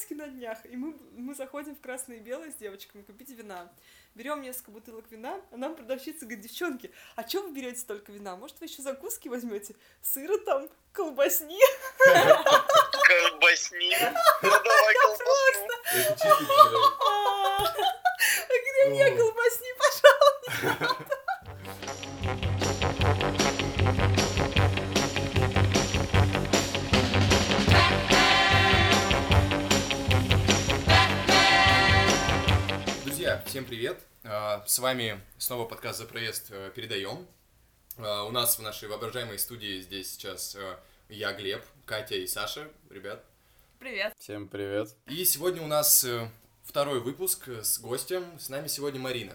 Покровске на днях, и мы, мы заходим в красное и белое с девочками купить вина. Берем несколько бутылок вина, а нам продавщица говорит, девчонки, а что вы берете столько вина? Может, вы еще закуски возьмете? Сыра там, колбасни? Колбасни. Ну давай колбасну. Это чисто гениально. А где мне О. колбасни, пожалуйста? Всем привет! А, С вами снова подкаст «За проезд» э, передаем. А, У нас в нашей воображаемой студии здесь сейчас э, я, Глеб, Катя и Саша, ребят. Привет. Всем привет. И сегодня у нас э, второй выпуск с гостем. С нами сегодня Марина.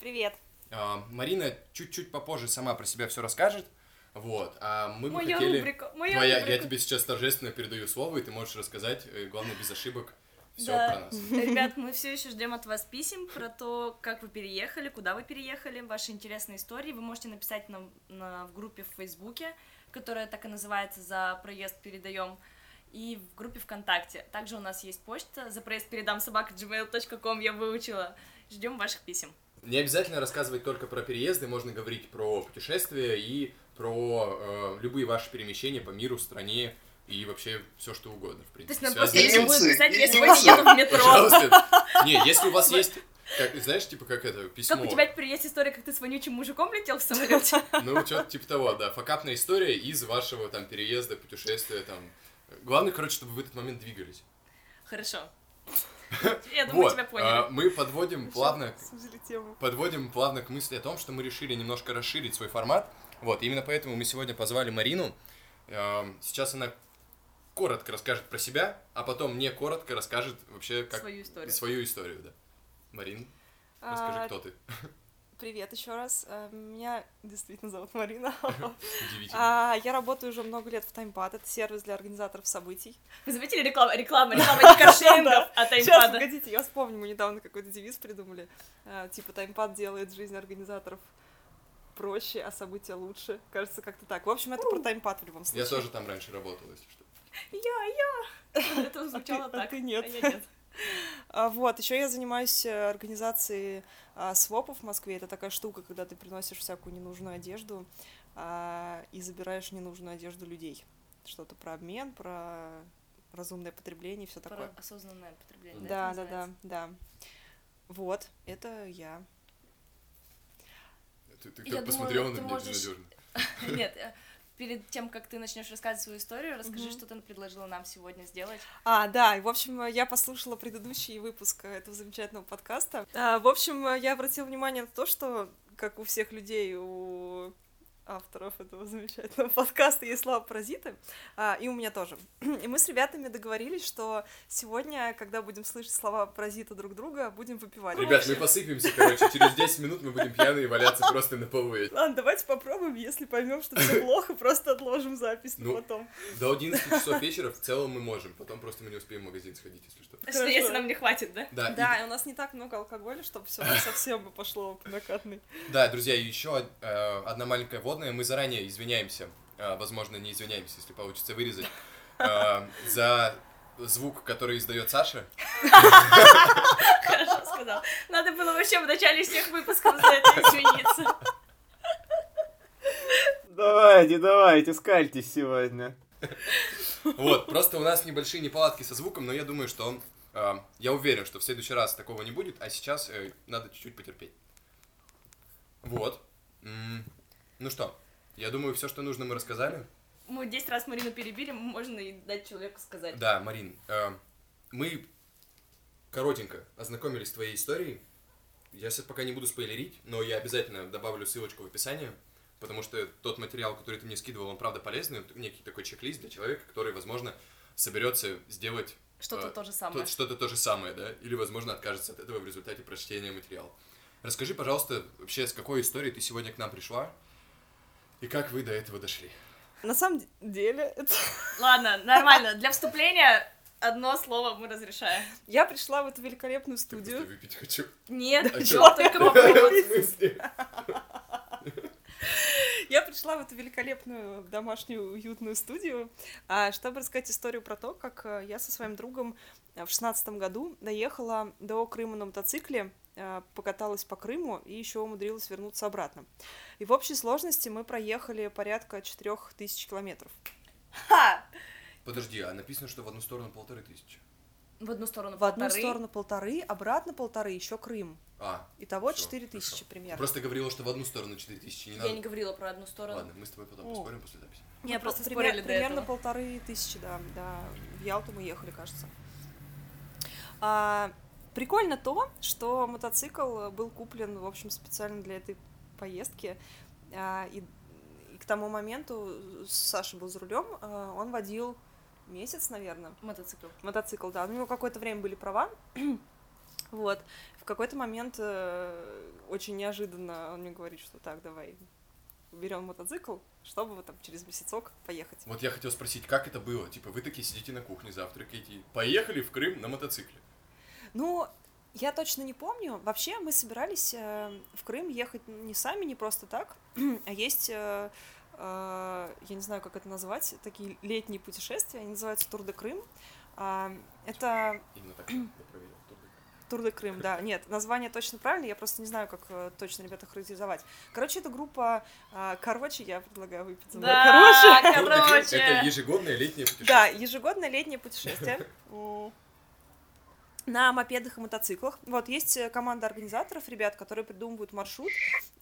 Привет. А, Марина чуть-чуть попозже сама про себя все расскажет. Вот, а мы бы Моя хотели... рубрика, моя Твоя, я рубрика. тебе сейчас торжественно передаю слово, и ты можешь рассказать, главное, без ошибок, все Да. про нас. Ребят, мы все еще ждем от вас писем про то, как вы переехали, куда вы переехали, ваши интересные истории. Вы можете написать нам на, в группе в Фейсбуке, которая так и называется «За проезд передаем», и в группе ВКонтакте. Также у нас есть почта «За проезд передам собака gmail.com» я выучила. Ждем ваших писем. Не обязательно рассказывать только про переезды, можно говорить про путешествия и про э, любые ваши перемещения по миру, стране и вообще все что угодно, в То есть принципе. нам просто с- будет писать, если еду в метро. Пожалуйста. Не, если у вас есть, как, знаешь, типа как это, письмо. Как у тебя теперь есть история, как ты с вонючим мужиком летел в самолете? Ну, что-то типа того, да. Факапная история из вашего там переезда, путешествия там. Главное, короче, чтобы вы в этот момент двигались. Хорошо. Я думаю, вот, тебя а, поняли. мы подводим плавно Сузили тему. подводим плавно к мысли о том, что мы решили немножко расширить свой формат. Вот, именно поэтому мы сегодня позвали Марину. Эм, Сейчас она коротко расскажет про себя, а потом не коротко расскажет вообще как Свою историю. свою историю, да. Марин, расскажи, А, кто ты. Привет еще раз. А, Меня действительно зовут Марина. Удивительно. А, Я работаю уже много лет в Таймпад. Это сервис для организаторов событий. Вы заметили рекламу? Реклама, реклама не каршерингов, а Сейчас, таймпада. погодите, я вспомню, мы недавно какой-то девиз придумали. А, Типа Таймпад делает жизнь организаторов проще, а события лучше. Кажется, как-то так. В общем, это про Таймпад в любом случае. Я тоже там раньше работал, если что. Я, я. Это звучало А ты- а так. ты нет. А я нет. Вот, еще я занимаюсь э, организацией а, свопов в Москве. Это такая штука, когда ты приносишь всякую ненужную одежду а, и забираешь ненужную одежду людей. Что-то про обмен, про разумное потребление и все Про такое. осознанное потребление. Да, да, да, да. Вот, это я. Ты, ты Я так посмотрела на ты меня можешь- безнадежно. Нет, э, перед тем, как ты начнешь рассказывать свою историю, расскажи, Мгм. что ты предложила нам сегодня сделать. А, да, и, в общем, я послушала предыдущий выпуск этого замечательного подкаста. А, В общем, я обратила внимание на то, что, как у всех людей, у авторов этого замечательного подкаста есть слова паразиты, а, и у меня тоже. И мы с ребятами договорились, что сегодня, когда будем слышать слова паразита друг друга, будем выпивать. Ребят, мы посыпемся, короче, через 10 минут мы будем пьяные валяться просто на полу. Ладно, давайте попробуем, если поймем, что все плохо, просто отложим запись на Ну, потом. До 11 часов вечера в целом мы можем, потом просто мы не успеем в магазин сходить, если что. Что, если нам не хватит, да? Да, Да, и у нас не так много алкоголя, чтобы все совсем бы пошло по накатной. Да, друзья, еще э, одна маленькая водная. Мы заранее извиняемся, э, возможно, не извиняемся, если получится вырезать, э, за звук, который издает Саша. Хорошо сказал. Надо было вообще в начале всех выпусков за это извиниться. Давайте, давайте, скальтесь сегодня. Вот, просто у нас небольшие неполадки со звуком, но я думаю, что э, я уверен, что в следующий раз такого не будет, а сейчас э, надо чуть-чуть потерпеть. Вот. Ну что, я думаю, все, что нужно, мы рассказали. Мы 10 раз Марину перебили, можно и дать человеку сказать. Да, Марин, э, мы коротенько ознакомились с твоей историей. Я сейчас пока не буду спойлерить, но я обязательно добавлю ссылочку в описании, потому что тот материал, который ты мне скидывал, он правда полезный, некий такой чек-лист для человека, который, возможно, соберется сделать Что-то э, то же самое. то- что-то то же самое, да, или, возможно, откажется от этого в результате прочтения материала. Расскажи, пожалуйста, вообще, с какой историей ты сегодня к нам пришла и как вы до этого дошли? На самом деле, это... Ладно, нормально. Для вступления одно слово мы разрешаем. я пришла в эту великолепную студию. выпить хочу. Нет, А чё, только? Я пришла в эту великолепную домашнюю уютную студию, а, чтобы рассказать историю про то, как э, я со своим другом э, в шестнадцатом году доехала до Крыма на мотоцикле, покаталась по Крыму и еще умудрилась вернуться обратно. И в общей сложности мы проехали порядка четырех тысяч километров. Ха! Подожди, а написано, что в одну сторону полторы тысячи. В одну сторону В одну полторы. сторону полторы, обратно полторы, еще Крым. А, Итого четыре тысячи хорошо. Ты примерно. просто говорила, что в одну сторону четыре тысячи, не Я надо. не говорила про одну сторону. Ладно, мы с тобой потом О. поспорим после записи. Не, просто просто спорили пример- до примерно этого. полторы тысячи, да, да. В Ялту мы ехали, кажется. А, прикольно то, что мотоцикл был куплен, в общем, специально для этой поездки. А, и, и к тому моменту Саша был за рулем, а, он водил месяц, наверное, Мотоцикл. мотоцикл, да. У него какое-то время были права. вот. В какой-то момент э, очень неожиданно он мне говорит, что так, давай берем мотоцикл, чтобы вот там через месяцок поехать. Вот я хотел спросить, как это было? Типа, вы такие сидите на кухне, завтракаете, поехали в Крым на мотоцикле. Ну, я точно не помню. Вообще мы собирались э, в Крым ехать не сами, не просто так, а есть, э, э, я не знаю, как это назвать, такие летние путешествия, они называются Тур де Крым. А, это Именно так я проверил. Тур де Крым, да. Нет, название точно правильное, я просто не знаю, как точно ребята характеризовать. Короче, это группа... короче, я предлагаю выпить за мной. Да, Короче. Короче. Это ежегодное летнее Да, путешествие. ежегодное летнее путешествие. На мопедах и мотоциклах. Вот, есть э, команда организаторов, ребят, которые придумывают маршрут,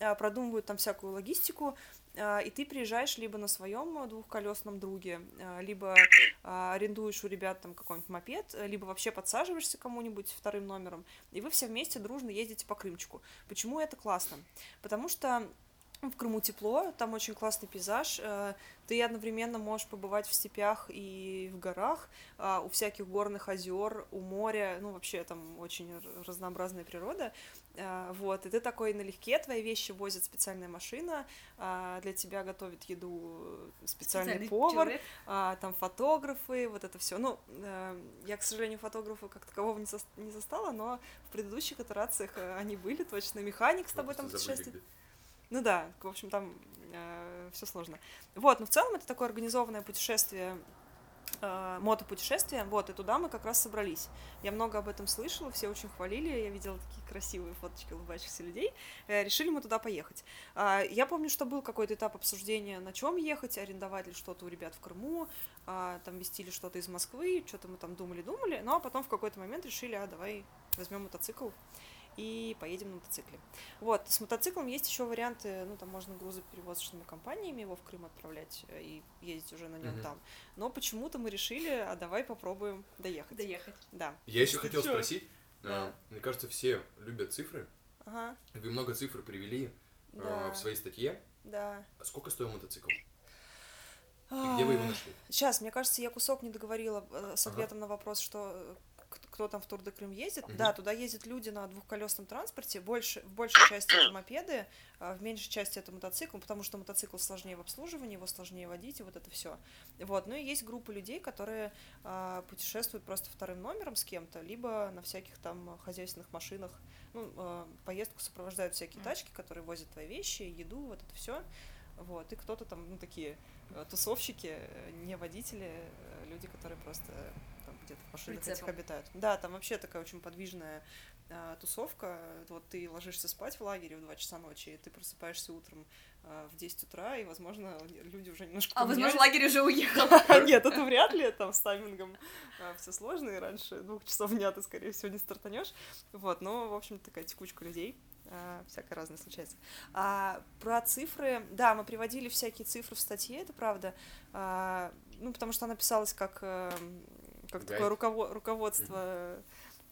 э, продумывают там всякую логистику, э, и ты приезжаешь либо на своем двухколесном друге, либо арендуешь у ребят там какой-нибудь мопед, либо вообще подсаживаешься кому-нибудь вторым номером, и вы все вместе дружно ездите по Крымчику. Почему это классно? Потому что в Крыму тепло, там очень классный пейзаж. э, Ты одновременно можешь побывать в степях и в горах, а, у всяких горных озер, у моря, ну вообще там очень разнообразная природа. а, Вот, и ты такой налегке, твои вещи возит специальная машина, а, для тебя готовит еду специальный, Специальный повар, человек. а, там фотографы, вот это все. Ну, э, я, к сожалению, фотографа как такового не, сос- не застала, но в предыдущих итерациях э, они были точно. Механик с тобой там Просто забыли путешествует. Ну да, в общем, там все сложно. Вот, но в целом это такое организованное путешествие, э, мотопутешествие, вот, и туда мы как раз собрались. Я много об этом слышала, все очень хвалили, я видела такие красивые фоточки улыбающихся людей. Э, решили мы туда поехать. А, я помню, что был какой-то этап обсуждения, на чем ехать, арендовать ли что-то у ребят в Крыму, а, там везти ли что-то из Москвы, что-то мы там думали-думали, ну а потом в какой-то момент решили, а давай возьмем мотоцикл и поедем на мотоцикле. Вот, с мотоциклом есть еще варианты, ну, там можно грузоперевозочными компаниями его в Крым отправлять э, и ездить уже на нем Мгм. там. Но почему-то мы решили, а давай попробуем доехать. Доехать. Да. Я еще Что хотел чё? спросить, Да. э, мне кажется, все любят цифры. Ага, Вы много цифр привели э, да, в своей статье. да. А Сколько стоил мотоцикл? И где вы его нашли? Сейчас, мне кажется, я кусок не договорила с Ага. ответом на вопрос, что кто там в Тур де Крым ездит. Мгм. Да, туда ездят люди на двухколесном транспорте. Больше, в большей части это мопеды, а в меньшей части это мотоцикл, потому что мотоцикл сложнее в обслуживании, его сложнее водить, и вот это все. Вот. Ну и есть группа людей, которые а, путешествуют просто вторым номером с кем-то, либо на всяких там хозяйственных машинах. Ну, а, поездку сопровождают всякие Мгм. тачки, которые возят твои вещи, еду, вот это все. Вот, и кто-то там, ну, такие э, тусовщики, э, не водители, э, люди, которые просто где-то в машинах этих обитают. Да, там вообще такая очень подвижная э, тусовка. Вот ты ложишься спать в лагере в 2 часа ночи, и ты просыпаешься утром э, в 10 утра, и, возможно, люди уже немножко А, возможно, лагерь уже уехал. Нет, это вряд ли, там с таймингом все сложно, и раньше двух часов дня ты, скорее всего, не стартанешь. Вот, но, в общем, такая текучка людей, а, всякое разное случается. А про цифры, да, мы приводили всякие цифры в статье, это правда, А, ну, потому что она писалась как, э, как Гайд. такое руково- руководство.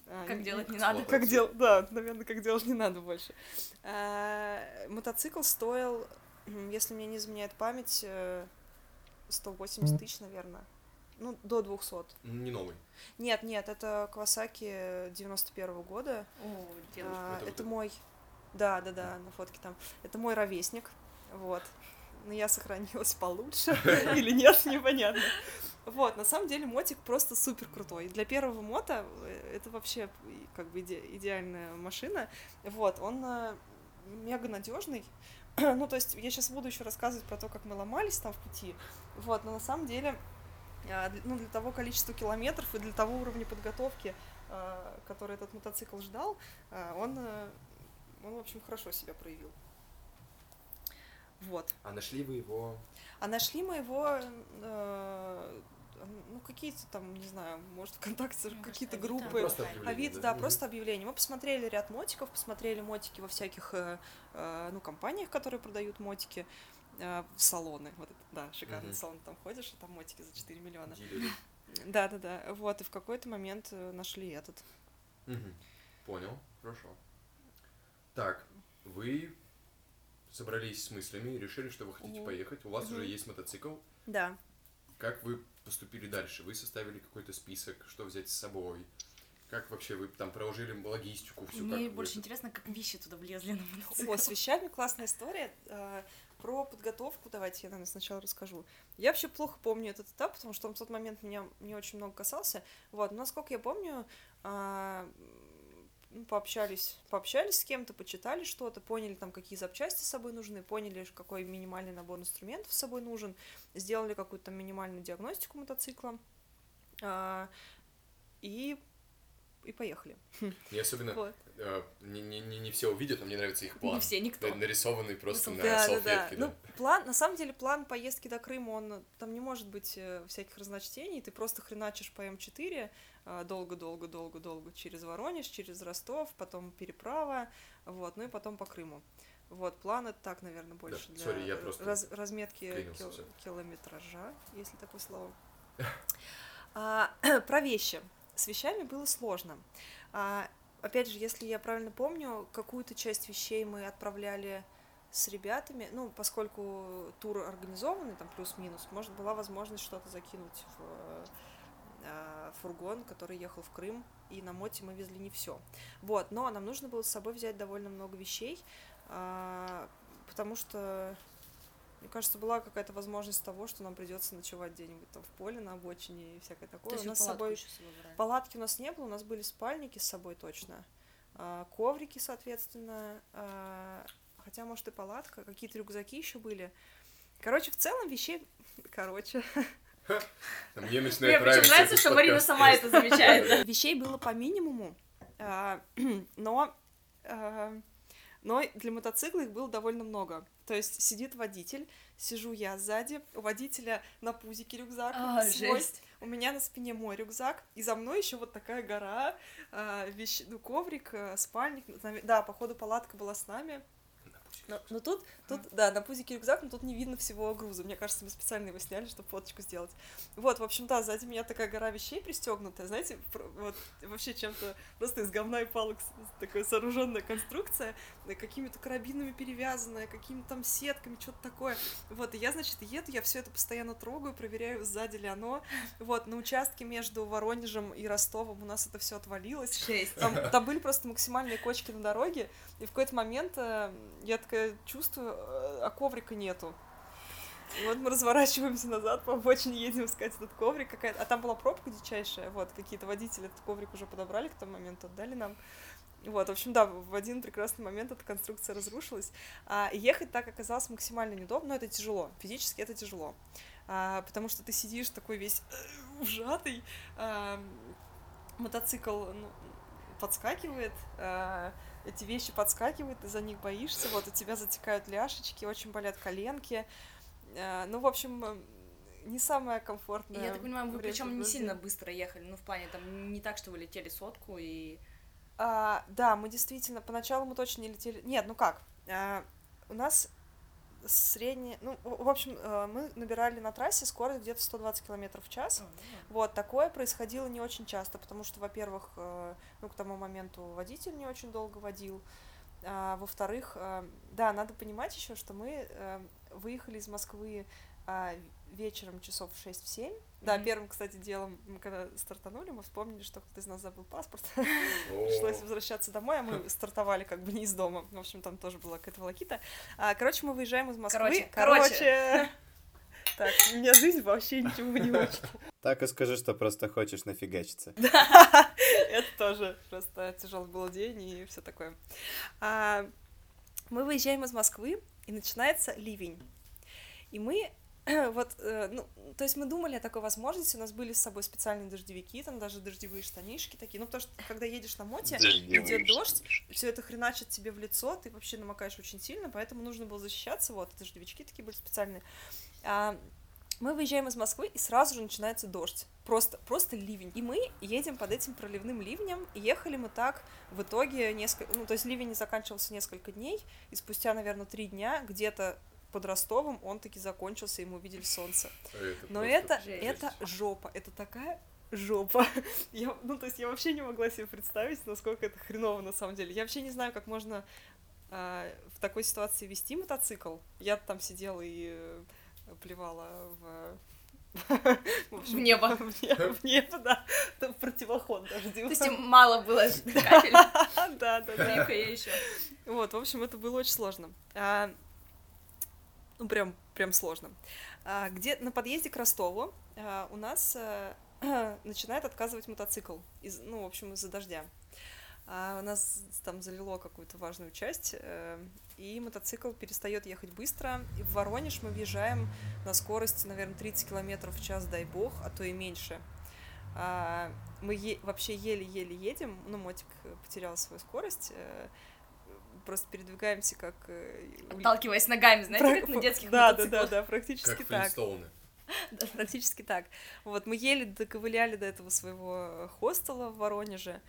а, Как делать не надо. как дел, да, наверное, как делать не надо больше. А, мотоцикл стоил, если мне не изменяет память, э, 180 тысяч, наверное. Ну, до 200. Не новый. Нет, нет, это Кавасаки 91 года. О, А, девушка. Это вот это это. мой... Да, да, да, на фотке там. Это мой ровесник, вот. Но я сохранилась получше или нет, непонятно. Вот, на самом деле мотик просто супер крутой. Для первого мота э, это вообще как бы иде- идеальная машина. Вот, он э, мега надежный. ну, то есть я сейчас буду еще рассказывать про то, как мы ломались там в пути, вот, но на самом деле, д- ну, для того количества километров и для того уровня подготовки, который этот мотоцикл ждал, он, э, он, в общем, хорошо себя проявил. Вот. А нашли вы его... А нашли мы его, э, ну, какие-то там, не знаю, может, ВКонтакте, Мне какие-то группы. Просто объявление, Авито, да, просто объявление. Мы посмотрели ряд мотиков, посмотрели мотики во всяких, э, э, ну, компаниях, которые продают мотики, э, в салоны. Вот это, да, шикарный Мгм. салон, там ходишь, и там мотики за 4 миллиона. Дилеры. Да, да, да. Вот, и в какой-то момент э, нашли этот. Мгм. Понял, хорошо. Так, вы собрались с мыслями и решили, что вы хотите Мгм. поехать. У вас Мгм. уже есть мотоцикл. Да. Как вы поступили дальше? Вы составили какой-то список, что взять с собой? Как вообще вы там проложили логистику, всю Мне больше это- интересно, как вещи туда влезли на мотоцикл. О, с вещами классная история. Э, Про подготовку давайте я, наверное, сначала расскажу. Я вообще плохо помню этот этап, потому что он в тот момент меня не очень много касался. Вот, но насколько я помню, м, пообщались, пообщались с кем-то, почитали что-то, поняли там, какие запчасти с собой нужны, поняли, какой минимальный набор инструментов с собой нужен, сделали какую-то минимальную диагностику мотоцикла. А, и, и поехали. Мне особенно Вот. э, не, не, не, не все увидят, но мне нравится их план. Не все, никто. На- Нарисованный просто на Да, да, салфетке. да. да. Ну, план, на самом деле, план поездки до Крыма, он там не может быть э, всяких разночтений. Ты просто хреначишь по М4 э, долго-долго-долго-долго через Воронеж, через Ростов, потом переправа, вот, ну и потом по Крыму. Вот, план это так, наверное, больше для сори, я просто раз- разметки кил- километража, если такое слово. А, про вещи. С вещами было сложно. А, опять же, если я правильно помню, какую-то часть вещей мы отправляли с ребятами, ну, поскольку тур организованный, там плюс-минус, может, была возможность что-то закинуть в э, фургон, который ехал в Крым, и на моте мы везли не все. Вот, но нам нужно было с собой взять довольно много вещей, а, потому что, мне кажется, была какая-то возможность того, что нам придется ночевать где-нибудь там в поле, на обочине и всякое такое. То у есть нас вы с собой? Палатки у нас не было, у нас были спальники с собой точно. А, коврики, соответственно. а, хотя, может, и палатка, какие-то рюкзаки еще были. Короче, в целом вещей... Короче. Мне Мне начинает причем нравиться нравится, что Марина сама это замечает. Вещей было по минимуму, а, но... но для мотоцикла их было довольно много. То есть сидит водитель, сижу я сзади, у водителя на пузике рюкзак А, свой, жесть. У меня на спине мой рюкзак, и за мной еще вот такая гора, а, вещ... ну, коврик, а, спальник. Да, походу палатка была с нами. Но, но тут, тут, да, на пузике рюкзак, но тут не видно всего груза. Мне кажется, мы специально его сняли, чтобы фоточку сделать. Вот, в общем, да, сзади меня такая гора вещей пристегнутая, знаете, вот вообще чем-то просто из говна и палок такая сооруженная конструкция, э, какими-то карабинами перевязанная, какими-то там сетками, что-то такое. Вот, и я, значит, еду, я все это постоянно трогаю, проверяю, сзади ли оно. Вот, на участке между Воронежем и Ростовом у нас это все отвалилось. Шесть. Там, там были просто максимальные кочки на дороге, и в какой-то момент э, я такая чувствую, э, а коврика нету. И вот мы разворачиваемся назад, по обочине едем искать этот коврик какая-то. А там была пробка дичайшая, вот, какие-то водители этот коврик уже подобрали к тому моменту, отдали нам. Вот, в общем, да, в один прекрасный момент эта конструкция разрушилась. А, ехать так оказалось максимально неудобно, но это тяжело, физически это тяжело. А, потому что ты сидишь такой весь э, ужатый, а, мотоцикл ну, подскакивает, а, эти вещи подскакивают, ты за них боишься, вот у тебя затекают ляшечки, очень болят коленки. А, ну, в общем, э, не самое комфортное. Я так понимаю, вы причем не сильно быстро ехали, ну, в плане, там, не так, что вы летели сотку и... А, да, мы действительно, поначалу мы точно не летели. Нет, ну как? а, у нас средняя, ну, в общем, э, мы набирали на трассе скорость где-то 120 км в час. Вот, такое происходило не очень часто, потому что, во-первых, э, ну, к тому моменту водитель не очень долго водил, а, во-вторых, э, да, надо понимать еще, что мы выехали из Москвы а, вечером часов в 6-7. Да, Мгм. первым, кстати, делом, мы когда стартанули, мы вспомнили, что кто-то из нас забыл паспорт. Пришлось возвращаться домой, а мы стартовали как бы не из дома. В общем, там тоже была какая-то волокита. А, короче, мы выезжаем из Москвы. Короче, короче. Так, у меня жизнь вообще ничего не учит. Так и скажи, что просто хочешь нафигачиться. Это тоже просто тяжелый был день и все такое. А, Мы выезжаем из Москвы, и начинается ливень. И мы вот, э, ну, то есть мы думали о такой возможности, у нас были с собой специальные дождевики, там даже дождевые штанишки такие, ну, потому что, когда едешь на моте, идет дождь, все это хреначит тебе в лицо, ты вообще намокаешь очень сильно, поэтому нужно было защищаться, вот, дождевички такие были специальные. А, мы выезжаем из Москвы, и сразу же начинается дождь. Просто, просто ливень. И мы едем под этим проливным ливнем. И ехали мы так в итоге несколько... Ну, то есть ливень не заканчивался несколько дней, и спустя, наверное, три дня где-то под Ростовом он таки закончился, и мы увидели солнце. Это Но это, жесть. это жопа, это такая жопа. Я, ну, то есть я вообще не могла себе представить, насколько это хреново на самом деле. Я вообще не знаю, как можно а, в такой ситуации вести мотоцикл. Я там сидела и э, плевала в... в общем, В небо. В небо, в небо, да. Там противоход даже То есть мало было капель, Да, да, да. я еще. Вот, в общем, это было очень сложно. Ну, прям, прям сложно. А, где на подъезде к Ростову а, у нас а, начинает отказывать мотоцикл, из, ну, в общем, из-за дождя. А у нас там залило какую-то важную часть, э, и мотоцикл перестает ехать быстро. И в Воронеж мы въезжаем на скорости, наверное, 30 километров в час, дай бог, а то и меньше. А, мы е- вообще еле-еле едем, ну, мотик потерял свою скорость, э, просто передвигаемся как... э, Отталкиваясь ногами, знаете, Про- как на детских да, да, мотоциклах. да, да, практически Как так. Флинстоуны. Да, практически так. Вот, мы еле доковыляли до этого своего хостела в Воронеже,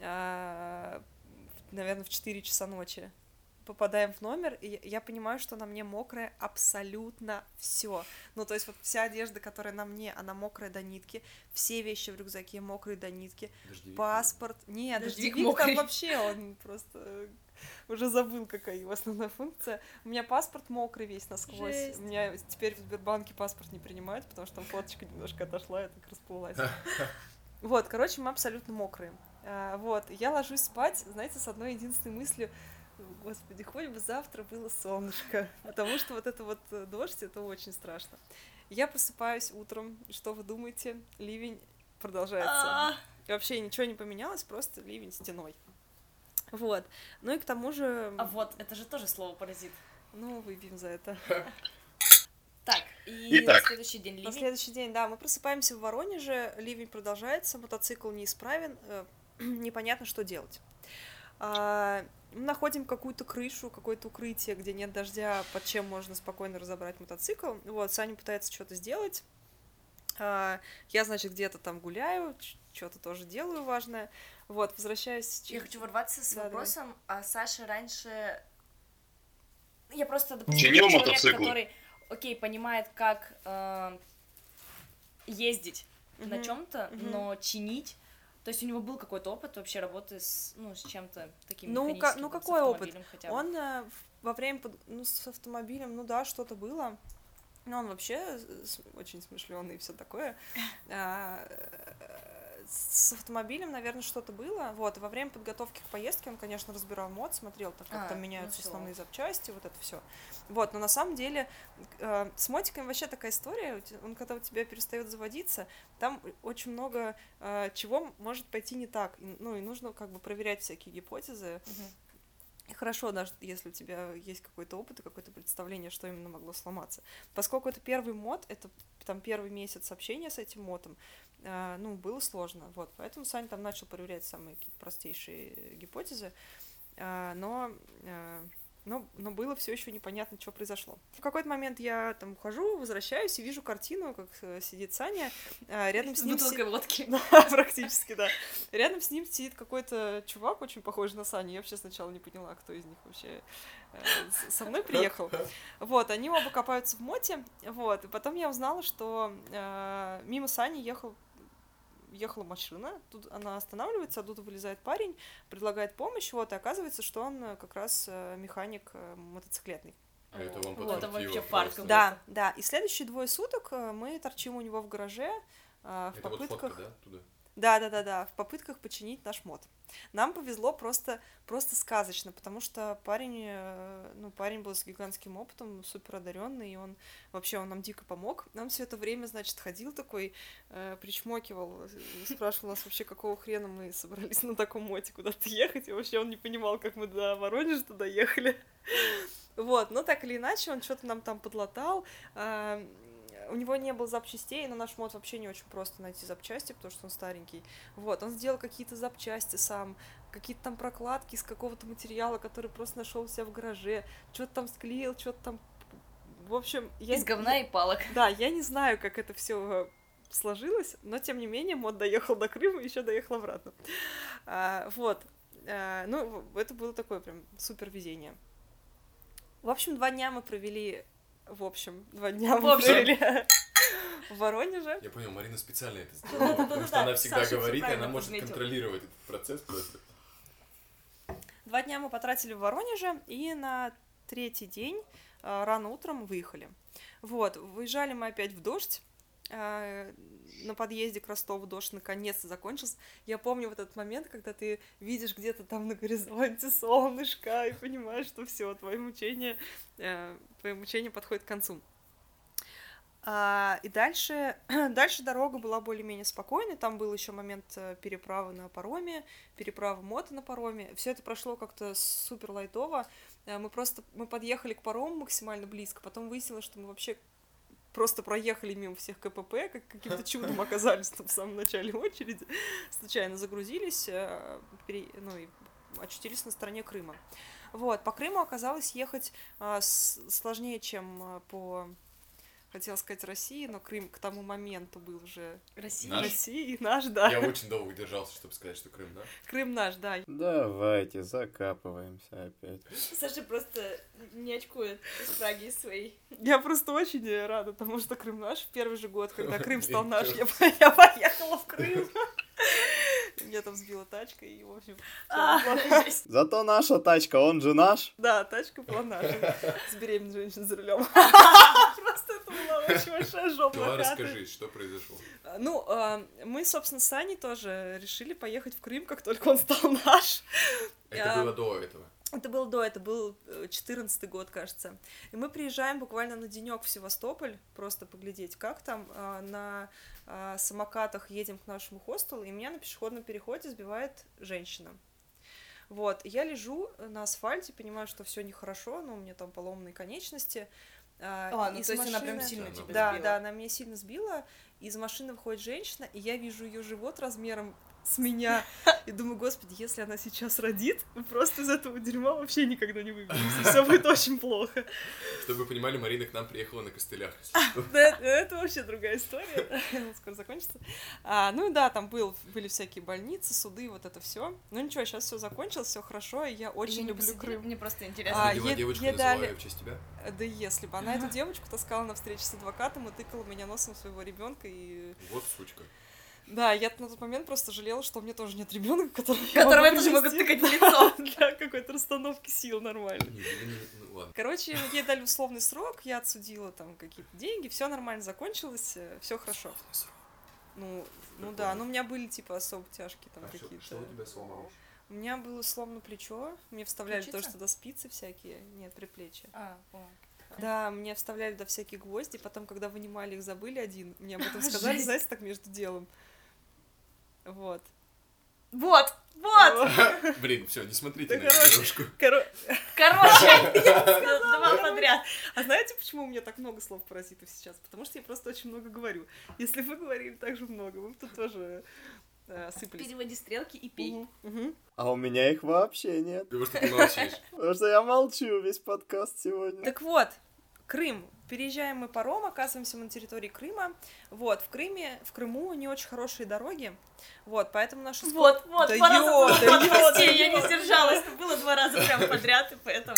а, наверное, в 4 часа ночи. Попадаем в номер, и я- я понимаю, что на мне мокрое абсолютно все. Ну, то есть вот вся одежда, которая на мне, она мокрая до нитки, все вещи в рюкзаке мокрые до нитки, Дождевик. паспорт. Нет, Дождевик дождевик, мокрый. там вообще он просто э, уже забыл, какая его основная функция. У меня паспорт мокрый весь насквозь. Жесть. У меня теперь в Сбербанке паспорт не принимают, потому что там фоточка немножко отошла, я так расплылась. Вот, короче, мы абсолютно мокрые. А, Вот, я ложусь спать, знаете, с одной единственной мыслью, господи, хоть бы завтра было солнышко, потому что вот это вот э, дождь, это очень страшно. Я просыпаюсь утром, и что вы думаете? Ливень продолжается. А, И вообще ничего не поменялось, просто ливень стеной. Вот. Ну и к тому же, А вот, это же тоже слово паразит. ну, выпьем за это. Так, и Итак. на следующий день На ливень. следующий день, да, мы просыпаемся в Воронеже, ливень продолжается, мотоцикл неисправен, э, непонятно, что делать. А, мы находим какую-то крышу, какое-то укрытие, где нет дождя, под чем можно спокойно разобрать мотоцикл. Вот, Саня пытается что-то сделать. А, я, значит, где-то там гуляю, что-то тоже делаю важное. Вот, возвращаюсь... Я хочу ворваться с Да, давай. вопросом, а Саша раньше... Я просто, допустим, Чинил человек, мотоциклы? который, окей, понимает, как э, ездить на Мгм, чем-то, мгм. но чинить... То есть у него был какой-то опыт вообще работы с, ну, с чем-то таким Ну, ка- механическим, ну, какой опыт? хотя бы. Он э, во время, под- ну, с автомобилем, ну да, что-то было. Но он вообще очень смышленый и все такое. А, С автомобилем, наверное, что-то было. Вот, и во время подготовки к поездке он, конечно, разбирал мод, смотрел, так как А, там ну меняются всё. основные запчасти, вот это все. Вот, но на самом деле э, с мотиком вообще такая история. Он когда у тебя перестает заводиться, там очень много э, чего может пойти не так. И, Ну и нужно как бы проверять всякие гипотезы. И хорошо, даже если у тебя есть какой-то опыт и какое-то представление, что именно могло сломаться. Поскольку это первый мод, это там первый месяц общения с этим модом, ну, было сложно, вот, поэтому Саня там начал проверять самые какие-то простейшие гипотезы, э, но, э, но, но было все еще непонятно, что произошло. В какой-то момент я там ухожу, возвращаюсь и вижу картину, как э, сидит Саня, рядом с ним... си- бутылкой водки. да, практически, да. Рядом с ним сидит какой-то чувак, очень похожий на Саню. Я вообще сначала не поняла, кто из них вообще э, со мной приехал. Вот, они оба копаются в моте. Вот, и потом я узнала, что э, мимо Сани ехал ехала машина, тут она останавливается, оттуда вылезает парень, предлагает помощь, вот, и оказывается, что он э, как раз э, механик э, мотоциклетный. А это вам Вот, это вообще какой-то. Да, да, и следующие двое суток мы торчим у него в гараже в Это вот попытках... фотка, да, туда? Да, да, да, да, в попытках починить наш мод. Нам повезло просто, просто сказочно, потому что парень, э, ну, парень был с гигантским опытом, супер одаренный, и он вообще он нам дико помог. Нам все это время, значит, ходил такой, э, причмокивал, э, спрашивал нас вообще, какого хрена мы собрались на таком моте куда-то ехать, и вообще он не понимал, как мы до Воронежа туда ехали. Вот, но так или иначе, он что-то нам там подлатал. а, У него не было запчастей, на наш мод вообще не очень просто найти запчасти, потому что он старенький. Вот, он сделал какие-то запчасти сам, какие-то там прокладки из какого-то материала, который просто нашел у себя в гараже, что-то там склеил, что-то там... В общем, я... Из говна и палок. Да, я не знаю, как это все сложилось, но тем не менее мод доехал до Крыма и еще доехал обратно. А, вот. А, ну, это было такое прям супер везение. В общем, два дня мы провели... В общем, два дня В мы общем. провели в Воронеже. Я понял, Марина специально это сделала, потому что она всегда Саша говорит, и она может подметил. контролировать этот процесс просто. Два дня мы потратили в Воронеже, и на третий день а, рано утром выехали. Вот, выезжали мы опять в дождь. А, На подъезде к Ростову дождь наконец-то закончился. Я помню вот этот момент, когда ты видишь где-то там на горизонте солнышко и понимаешь, что все, твое мучение, э, твое мучение подходит к концу. А, и дальше, дальше дорога была более-менее спокойной. Там был еще момент э, переправы на пароме, переправы мота на пароме. Все это прошло как-то супер лайтово. Э, Мы просто мы подъехали к парому максимально близко, потом выяснилось, что мы вообще просто проехали мимо всех КПП, как каким-то чудом оказались там в самом начале очереди, случайно загрузились, э, пере- ну и очутились на стороне Крыма. Вот, по Крыму оказалось ехать а, с- сложнее, чем а, по, хотела сказать, России, но Крым к тому моменту был уже Россия. Наш? Россией, наш, да. Я очень долго держался, чтобы сказать, что Крым, да? Крым наш, да. Давайте, закапываемся опять. Саша просто не очкует из Праги своей. Я просто очень рада тому, что Крым наш. Первый же год, когда Крым стал наш, чёрт. я, по- я поехала в Крым. Меня там сбила тачка, и, в общем, А. Зато наша тачка, он же наш. Да, тачка была наша. С беременной женщиной за рулем. Просто это была очень большая жопа. Да, лохатая. расскажи, что произошло. А, Ну, а, мы, собственно, с Аней тоже решили поехать в Крым, как только он стал наш. Это было до этого. Это было до, это был четырнадцатый год, кажется. И мы приезжаем буквально на денек в Севастополь, просто поглядеть, как там. А, На а, самокатах едем к нашему хостелу, и меня на пешеходном переходе сбивает женщина. Вот, я лежу на асфальте, понимаю, что все нехорошо, но у меня там поломанные конечности. А, ну из то есть она прям сильно Да, тебя да, сбила. да, она меня сильно сбила. Из машины выходит женщина, и я вижу ее живот размером с меня. И думаю, господи, если она сейчас родит, мы просто из этого дерьма вообще никогда не выберемся. Все будет очень плохо. Чтобы вы понимали, Марина к нам приехала на костылях. Да, это, вообще другая история. Скоро закончится. А, ну и да, там был, были всякие больницы, суды, вот это все. Ну ничего, сейчас все закончилось, все хорошо, и я очень люблю посадили? Крым. Мне просто А, интересно. Дела е- девочку называю дали- в честь тебя. Да если бы. Она эту девочку таскала на встречу с адвокатом и тыкала меня носом своего ребенка и Вот сучка. Да, я на тот момент просто жалела, что у меня тоже нет ребенка, которого Которого я тоже могу привести тыкать в лицо. для какой-то расстановки сил нормально. Ну ладно. Короче, ей дали условный срок, я отсудила там какие-то деньги, все нормально закончилось, все хорошо. Ну, ну да, ну у меня были типа особо тяжкие там А что, какие-то. что у тебя сломалось? У меня было сломано плечо, мне вставляли Ключица? тоже туда спицы всякие, нет, предплечья. А, о. Да, мне вставляли до всякие гвозди, потом, когда вынимали их, забыли один, мне об этом сказали, знаете, так между делом. Вот. Вот, вот! Блин, все, не смотрите Да на эту короче. девушку. Коро- Короче, два подряд. А знаете, почему у меня так много слов паразитов сейчас? Потому что я просто очень много говорю. Если вы говорили так же много, вы бы тут тоже э, сыпались. Переводи стрелки и пей. А у меня их вообще нет. Потому что ты молчишь. Потому что я молчу весь подкаст сегодня. Так вот, Крым. Переезжаем мы паром, оказываемся мы на территории Крыма. Вот, в Крыме, в Крыму не очень хорошие дороги. Вот, поэтому скор- Вот, вот, Да два раза ё, да ё, прости, да я не сдержалась, это было два раза прям подряд, и поэтому...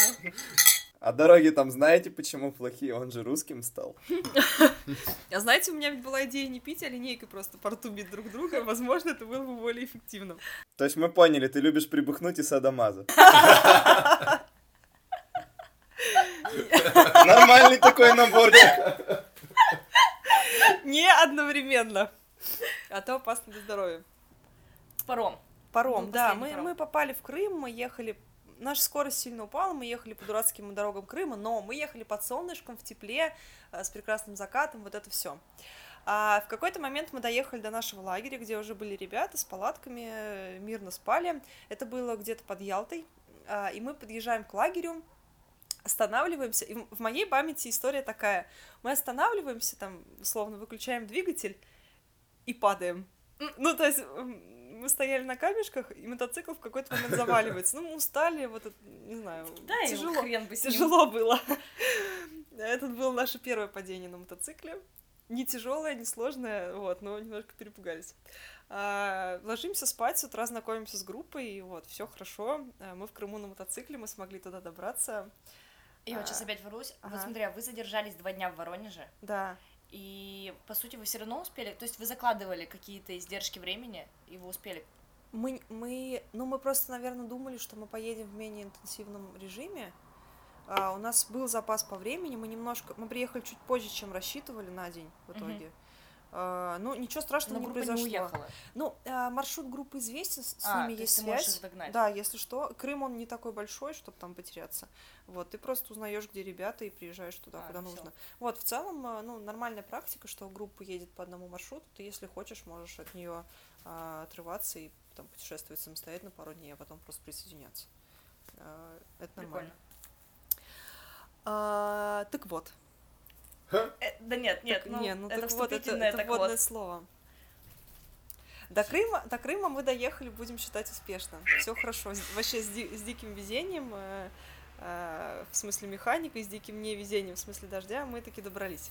А дороги там знаете, почему плохие? Он же русским стал. А знаете, у меня ведь была идея не пить, а линейкой просто по рту бить друг друга. Возможно, это было бы более эффективно. То есть мы поняли, ты любишь прибухнуть и садомаза. Нормальный такой наборчик. Не одновременно. А то опасно для здоровья. Паром. Паром, Был да, мы, паром. мы попали в Крым, мы ехали... Наша скорость сильно упала, мы ехали по дурацким дорогам Крыма, но мы ехали под солнышком, в тепле, э, с прекрасным закатом, вот это все. А в какой-то момент мы доехали до нашего лагеря, где уже были ребята с палатками, э, мирно спали. Это было где-то под Ялтой. А, И мы подъезжаем к лагерю, останавливаемся, и в моей памяти история такая. Мы останавливаемся, там, условно, выключаем двигатель и падаем. Ну, то есть мы стояли на камешках, и мотоцикл в какой-то момент заваливается. Ну, мы устали, вот, это, не знаю, Да, тяжело, хрен бы тяжело было. Это было наше первое падение на мотоцикле. Не тяжелое, не сложное, вот, но немножко перепугались. А, ложимся спать, с утра знакомимся с группой, и вот, все хорошо. А, Мы в Крыму на мотоцикле, мы смогли туда добраться. Я вот сейчас А, опять ворвусь. Вот ага. смотри, а вы задержались два дня в Воронеже, Да, и, по сути, вы все равно успели, то есть вы закладывали какие-то издержки времени, и вы успели. Мы, мы, ну, мы просто, наверное, думали, что мы поедем в менее интенсивном режиме. А, у нас был запас по времени, мы немножко, мы приехали чуть позже, чем рассчитывали на день в итоге. А, ну, ничего страшного Но не произошло. не уехала. Ну, а, маршрут группы известен, с, А, ними есть связь. Да, если что, Крым он не такой большой, чтобы там потеряться. Вот, ты просто узнаешь, где ребята, и приезжаешь туда, А, куда всё. нужно. Вот, в целом, а, ну, нормальная практика, что группа едет по одному маршруту, ты, если хочешь, можешь от нее отрываться и там путешествовать самостоятельно пару дней, а потом просто присоединяться. А, это нормально. Прикольно. А, так вот. Э, да нет, нет, Так, ну, не, ну это так вот, это, это так вот. слово. До Крыма, до Крыма мы доехали, будем считать успешно. Все хорошо. Вообще с, ди- с диким везением, э, э, в смысле механика, с диким невезением, в смысле дождя, мы таки добрались.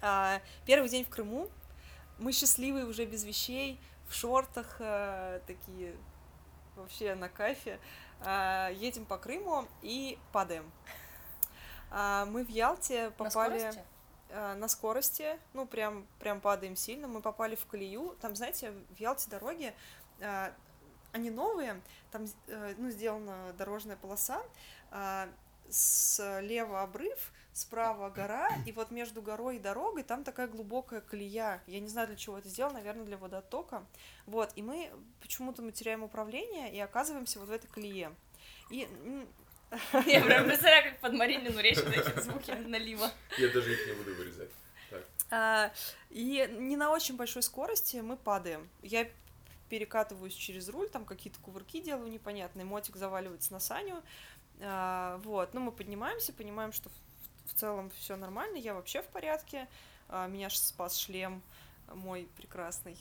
А, первый день в Крыму. Мы счастливые уже без вещей, в шортах, э, такие вообще на кайфе. А, едем по Крыму и падаем. А, мы в Ялте На попали скорости? э, на скорости, ну, прям, прям падаем сильно. Мы попали в колею. Там, знаете, в Ялте дороги, э, они новые, там, э, ну, сделана дорожная полоса, слева обрыв, справа гора, и вот между горой и дорогой там такая глубокая колея. Я не знаю, для чего это сделано, наверное, для водоотока. Вот, и мы почему-то мы теряем управление и оказываемся вот в этой колее. И Я прям представляю, как под Маринину речь такие звуки налива. Я даже их не буду вырезать. А, И не на очень большой скорости мы падаем. Я перекатываюсь через руль, там какие-то кувырки делаю непонятные, мотик заваливается на Саню. А, Вот, ну мы поднимаемся, понимаем, что в- целом все нормально, я вообще в порядке. А, Меня спас шлем мой прекрасный,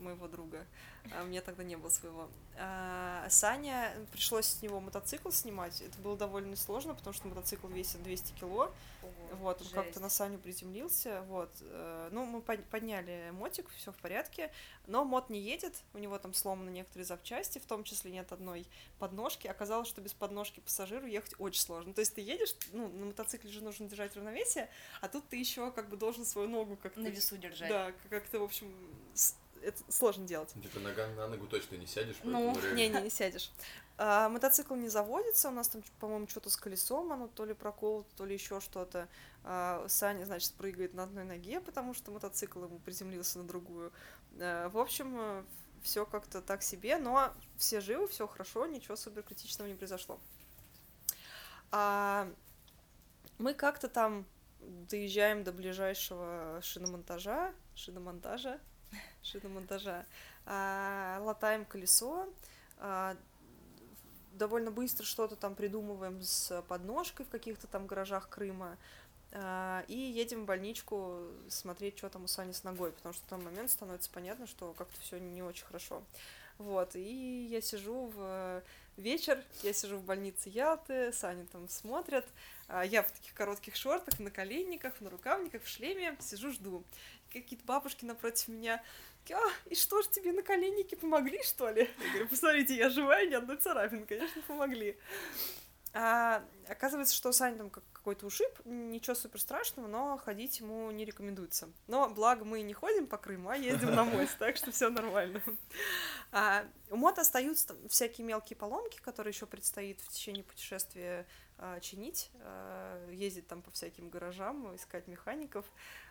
моего друга. А, У меня тогда не было своего. А, Саня, пришлось с него мотоцикл снимать. Это было довольно сложно, потому что мотоцикл весит 200 кило. Вот, он как-то на Саню приземлился, вот. э, Ну, мы под- подняли мотик, все в порядке, но мод не едет, у него там сломаны некоторые запчасти, в том числе нет одной подножки. Оказалось, что без подножки пассажиру ехать очень сложно. То есть ты едешь, ну, на мотоцикле же нужно держать равновесие, а тут ты еще как бы должен свою ногу как-то... На весу держать. Да, как-то, в общем, это сложно делать. Типа нога на ногу точно не сядешь. Ну, Не, не, не сядешь. А, мотоцикл не заводится, у нас там, по-моему, что-то с колесом, оно то ли проколото, то ли еще что-то. А, Саня, значит, прыгает на одной ноге, потому что мотоцикл ему приземлился на другую. А, в общем, все как-то так себе, но все живы, все хорошо, ничего супер критичного не произошло. А, мы как-то там доезжаем до ближайшего шиномонтажа, шиномонтажа, шиномонтажа, а, латаем колесо, а, довольно быстро что-то там придумываем с подножкой в каких-то там гаражах Крыма, а, и едем в больничку смотреть, что там у Сани с ногой, потому что в тот момент становится понятно, что как-то все не очень хорошо. Вот, и я сижу в вечер, я сижу в больнице Ялты, Саня там смотрят, а я в таких коротких шортах, на коленниках, на рукавниках, в шлеме сижу, жду. Какие-то бабушки напротив меня, а, и что ж тебе на коленники помогли, что ли? Я говорю, посмотрите, я живая, ни одной царапины, конечно, помогли. А, оказывается, что у Сани там как- какой-то ушиб, ничего супер страшного, но ходить ему не рекомендуется. Но благо мы не ходим по Крыму, а ездим на мост, так что все нормально. А, у мота остаются там всякие мелкие поломки, которые еще предстоит в течение путешествия а, чинить, а, ездить там по всяким гаражам, искать механиков.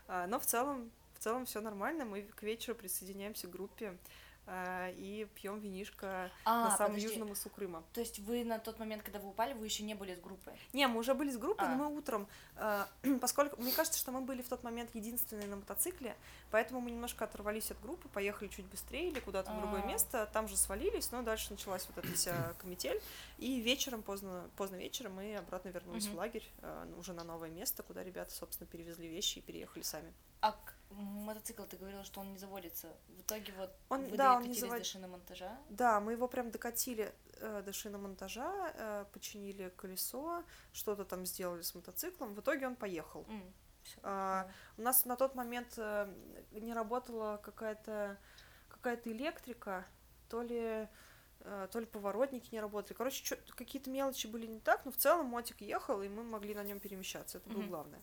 А, но в целом, в целом все нормально. Мы к вечеру присоединяемся к группе. А, и пьем винишко А, на самом подожди. южном мысу Крыма. То есть вы на тот момент, когда вы упали, вы еще не были с группой? Не, мы уже были с группой, А. но мы утром, э, поскольку мне кажется, что мы были в тот момент единственные на мотоцикле, поэтому мы немножко оторвались от группы, поехали чуть быстрее или куда-то в другое А. место, там же свалились, но дальше началась вот эта вся комметель, и вечером, поздно, поздно вечером мы обратно вернулись Мгм. в лагерь, э, уже на новое место, куда ребята, собственно, перевезли вещи и переехали сами. А мотоцикл, ты говорила, что он не заводится. В итоге вот Он- вы да, он не завод- до шиномонтажа. Да, мы его прям докатили э, до шиномонтажа, э, починили колесо, что-то там сделали с мотоциклом, в итоге он поехал. Всё, А. У нас на тот момент э, не работала какая-то какая-то электрика, то ли э, то ли поворотники не работали. Короче, какие-то мелочи были не так, но в целом мотик ехал, и мы могли на нем перемещаться. Это было Мгм. главное.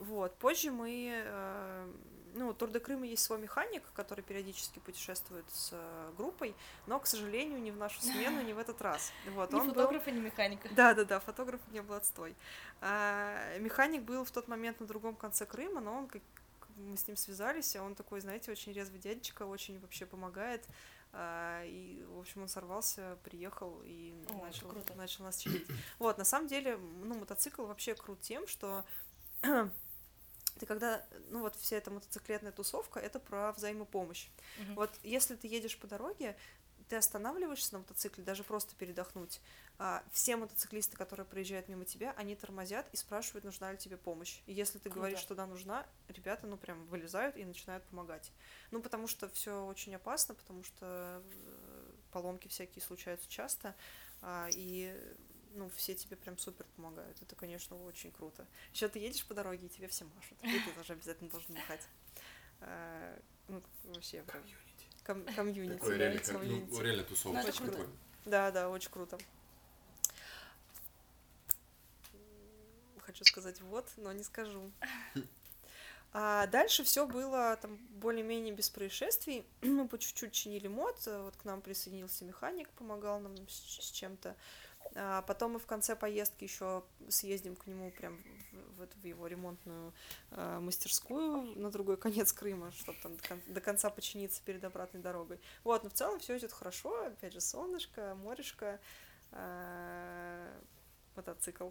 Вот. Позже мы, э, ну, у Тур де Крыма есть свой механик, который периодически путешествует с э, группой, но, к сожалению, не в нашу смену, не в этот раз. Вот. Ни он был- фотографа, ни механика. да, да, да, фотограф не был отстой. А, механик был в тот момент на другом конце Крыма, но он как мы с ним связались, а он такой, знаете, очень резвый дядечка, очень вообще помогает. А, и, в общем, он сорвался, приехал и О, начал, начал нас чинить. Вот, на самом деле, ну, мотоцикл вообще крут тем, что ты когда, ну вот вся эта мотоциклетная тусовка, это про взаимопомощь. Мгм. Вот если ты едешь по дороге, ты останавливаешься на мотоцикле, даже просто передохнуть, а, все мотоциклисты, которые проезжают мимо тебя, они тормозят и спрашивают, нужна ли тебе помощь. И если ты Круто. говоришь, что да, нужна, ребята, ну, прям вылезают и начинают помогать. Ну, потому что все очень опасно, потому что э, поломки всякие случаются часто, а, и ну, все тебе прям супер помогают. Это, конечно, очень круто. Еще ты едешь по дороге, и тебе все машут. И ты тоже обязательно должен махать. А, ну, вообще, прям ком- комьюнити. Да, реально, комьюнити. ну, реально тусовка. Ну, это круто. Да, да, очень круто. Хочу сказать вот, но не скажу. А дальше все было там более-менее без происшествий. Мы по чуть-чуть чинили мод, э, вот к нам присоединился механик, помогал нам с, с чем-то. А потом мы в конце поездки еще съездим к нему прям в, в эту- в его ремонтную э, мастерскую на другой конец Крыма, чтобы там до, кон- до конца починиться перед обратной дорогой. Вот, но в целом все идет хорошо. Опять же, солнышко, морешко, э, мотоцикл.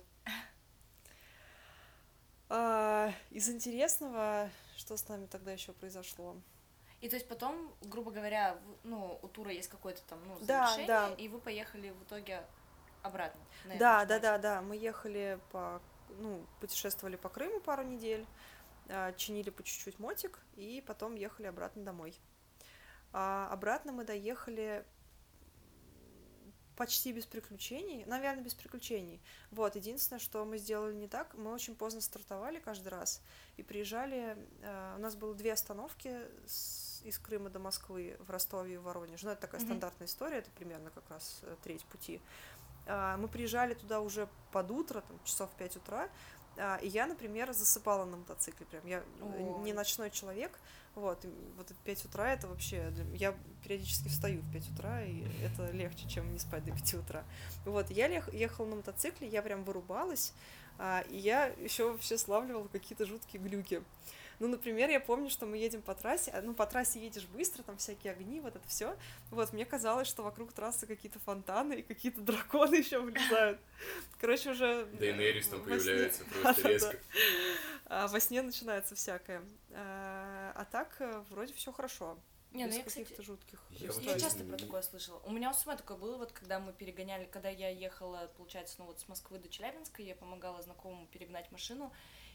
А, из интересного, что с нами тогда еще произошло? И то есть потом, грубо говоря, ну, у тура есть какое-то там, ну, Да, завершение, да. и вы поехали в итоге обратно. Да, да, да, да. Мы ехали по, ну, путешествовали по Крыму пару недель, а, чинили по чуть-чуть мотик и потом ехали обратно домой. А обратно мы доехали почти без приключений, наверное, без приключений. Вот, единственное, что мы сделали не так, мы очень поздно стартовали каждый раз и приезжали, э, у нас было две остановки с- из Крыма до Москвы в Ростове и Воронеж. Ну, это такая Мгм. стандартная история, это примерно как раз э, треть пути. А, Мы приезжали туда уже под утро, там, часов в 5 утра, а, и я, например, засыпала на мотоцикле прям. Я э, О. не ночной человек, вот, и вот это 5 утра, это вообще... Я периодически встаю в 5 утра, и это легче, чем не спать до 5 утра. Вот, я ехала на мотоцикле, я прям вырубалась, а, и я еще вообще славливала какие-то жуткие глюки. Ну, например, я помню, что мы едем по трассе, а, ну, по трассе едешь быстро, там всякие огни, вот это все. Вот, мне казалось, что вокруг трассы какие-то фонтаны и какие-то драконы еще влезают. Короче, уже... Дейнерис там во сне- появляется просто резко. А, во сне начинается всякое. А, а так, э, вроде все хорошо. Не, ну я, кстати, каких-то жутких Я Я вот часто про такое слышала. У меня у самой такое было, вот когда мы перегоняли, когда я ехала, получается, ну вот с Москвы до Челябинска, я помогала знакомому перегнать машину,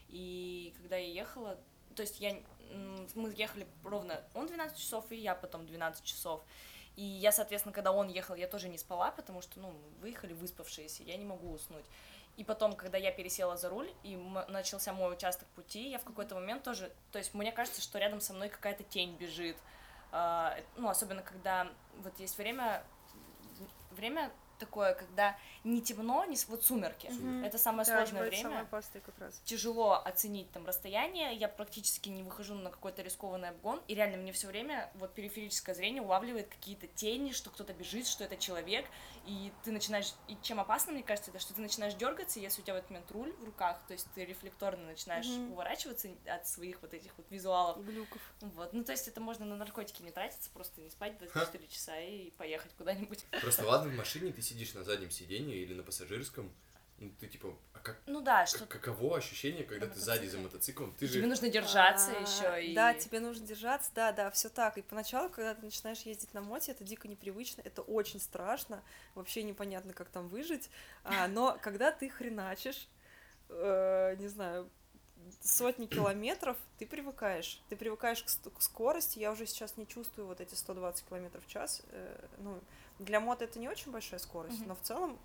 и когда я ехала, то есть я, мы ехали ровно, он 12 часов, и я потом 12 часов. И я, соответственно, когда он ехал, я тоже не спала, потому что, ну, выехали выспавшиеся, я не могу уснуть. И потом, когда я пересела за руль, и начался мой участок пути, я в какой-то момент тоже... То есть мне кажется, что рядом со мной какая-то тень бежит. А, ну, особенно когда вот есть время... Время такое, когда не темно, не с- вот сумерки. Мгм. Это самое Да, сложное время. самое опасное как раз. Тяжело оценить там расстояние. Я практически не выхожу на какой-то рискованный обгон. И реально мне все время вот периферическое зрение улавливает какие-то тени, что кто-то бежит, что это человек. И ты начинаешь. И чем опасно, мне кажется, это что ты начинаешь дергаться, если у тебя в этот момент руль в руках, то есть ты рефлекторно начинаешь Мгм. уворачиваться от своих вот этих вот визуалов. Глюков. Вот. Ну, то есть это можно на наркотики не тратиться, просто не спать 24 часа и поехать куда-нибудь. Просто ладно, в машине ты сидишь на заднем сиденье или на пассажирском, и ты типа, а как, Ну да, как- что каково ощущение, когда ты сзади за мотоциклом? Ты тебе же нужно держаться А, еще и... Да, тебе нужно держаться, да, да, все так. И поначалу, когда ты начинаешь ездить на моте, это дико непривычно, это очень страшно, вообще непонятно, как там выжить. А, но когда ты хреначишь, э, не знаю, сотни километров, ты привыкаешь. Ты привыкаешь к, к скорости. Я уже сейчас не чувствую вот эти 120 километров в час. Э, ну, для мото это не очень большая скорость, Мгм. но в целом,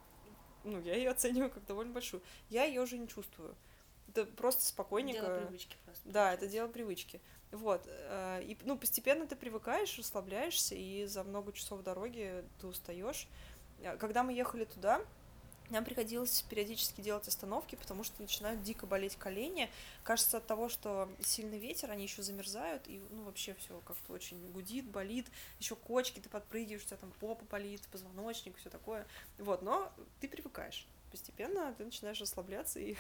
ну, я ее оцениваю как довольно большую. Я ее уже не чувствую. Это просто спокойненько. Дело привычки просто. Да, это дело привычки. Вот. э, И, ну, постепенно ты привыкаешь, расслабляешься, и за много часов дороги ты устаешь. Э, Когда мы ехали туда, нам приходилось периодически делать остановки, потому что начинают дико болеть колени. Кажется, от того, что сильный ветер, они еще замерзают, и ну, вообще все как-то очень гудит, болит. Еще кочки, ты подпрыгиваешь, у тебя там попа болит, позвоночник, все такое. Вот, но ты привыкаешь. Постепенно ты начинаешь расслабляться и И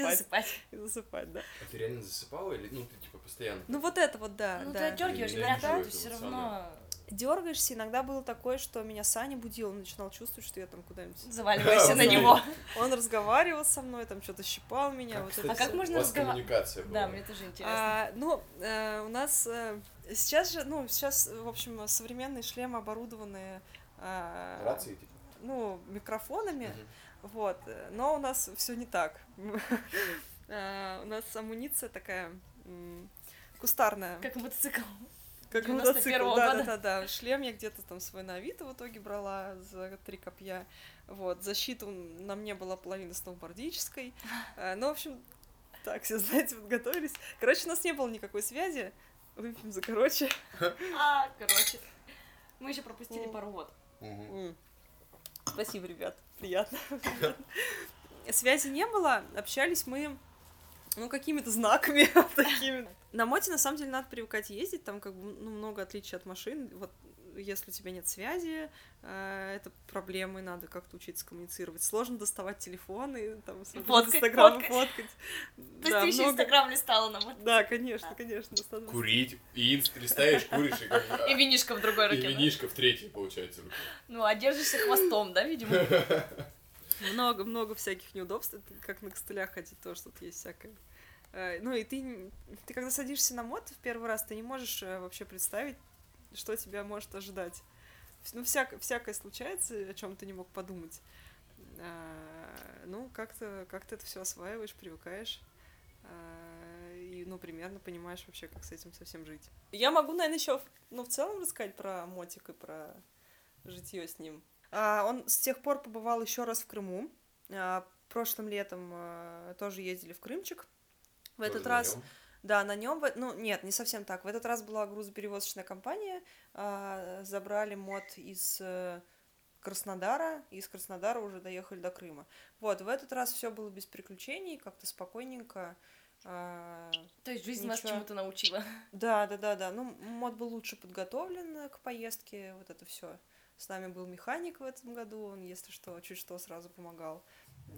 засыпать. засыпать. И засыпать, да. А ты реально засыпала или, ну, ты типа постоянно? Ну вот это вот, да, Ну, да. ты отдергиваешь, говорят, да, все равно Дергаешься, иногда было такое, что меня Саня будил, он начинал чувствовать, что я там куда-нибудь... заваливаешься на него. Он разговаривал со мной, там что-то щипал меня. Как, вот кстати, это А как можно у вас разгова- коммуникация была? Да, мне тоже интересно. А, ну, э, у нас э, сейчас же, ну, сейчас, в общем, современные шлемы оборудованы... Рации, типа? Ну, микрофонами, вот, но у нас все не так. У нас амуниция такая кустарная. Как мотоцикл. Как 91-го мотоцикл, да, года. да, да, да. Шлем я где-то там свой на Авито в итоге брала за три копья. Вот, защиту на мне была половина сноубордической. Э, Ну, в общем, так, все, знаете, подготовились. Короче, у нас не было никакой связи. Выпьем за короче. А, короче. Мы еще пропустили пару вод. Спасибо, ребят, приятно. Связи не было, общались мы, ну, какими-то знаками такими. На моте, на самом деле, надо привыкать ездить, там как бы ну, много отличий от машин. Вот если у тебя нет связи, э, это проблемы, надо как-то учиться коммуницировать. Сложно доставать телефоны, там, смотреть Фоткать, Инстаграм, фоткать. фоткать. То есть Да, ты еще много- Инстаграм листала на мото- Да, конечно, конечно. достаточно. Курить, и инст листаешь, куришь, и как. И винишко в другой И руке. да? винишко в третьей, получается, руке. Ну, а держишься хвостом, да, видимо? Много-много всяких неудобств, это как на костылях ходить, тоже тут есть всякое. Э, Ну и ты, ты когда садишься на мод в первый раз, ты не можешь э, вообще представить, что тебя может ожидать. Ну, всяк- всякое случается, о чем ты не мог подумать. А, Ну, как-то как это все осваиваешь, привыкаешь. И, ну, примерно понимаешь вообще, как с этим совсем жить. Я могу, наверное, еще, ну, в целом рассказать про мотик и про житье с ним. А, Он с тех пор побывал еще раз в Крыму. А, Прошлым летом а, тоже ездили в Крымчик. В Тоже этот раз, да, на нем, ну нет, не совсем так. В этот раз была грузоперевозочная компания, забрали мод из э, Краснодара, и из Краснодара уже доехали до Крыма. Вот, в этот раз все было без приключений, как-то спокойненько. а, То есть жизнь вас Ничего. чему-то научила. да, да, да, да. Ну, мод был лучше подготовлен э, к поездке, вот это все. С нами был механик в этом году, он, если что, чуть что, сразу помогал.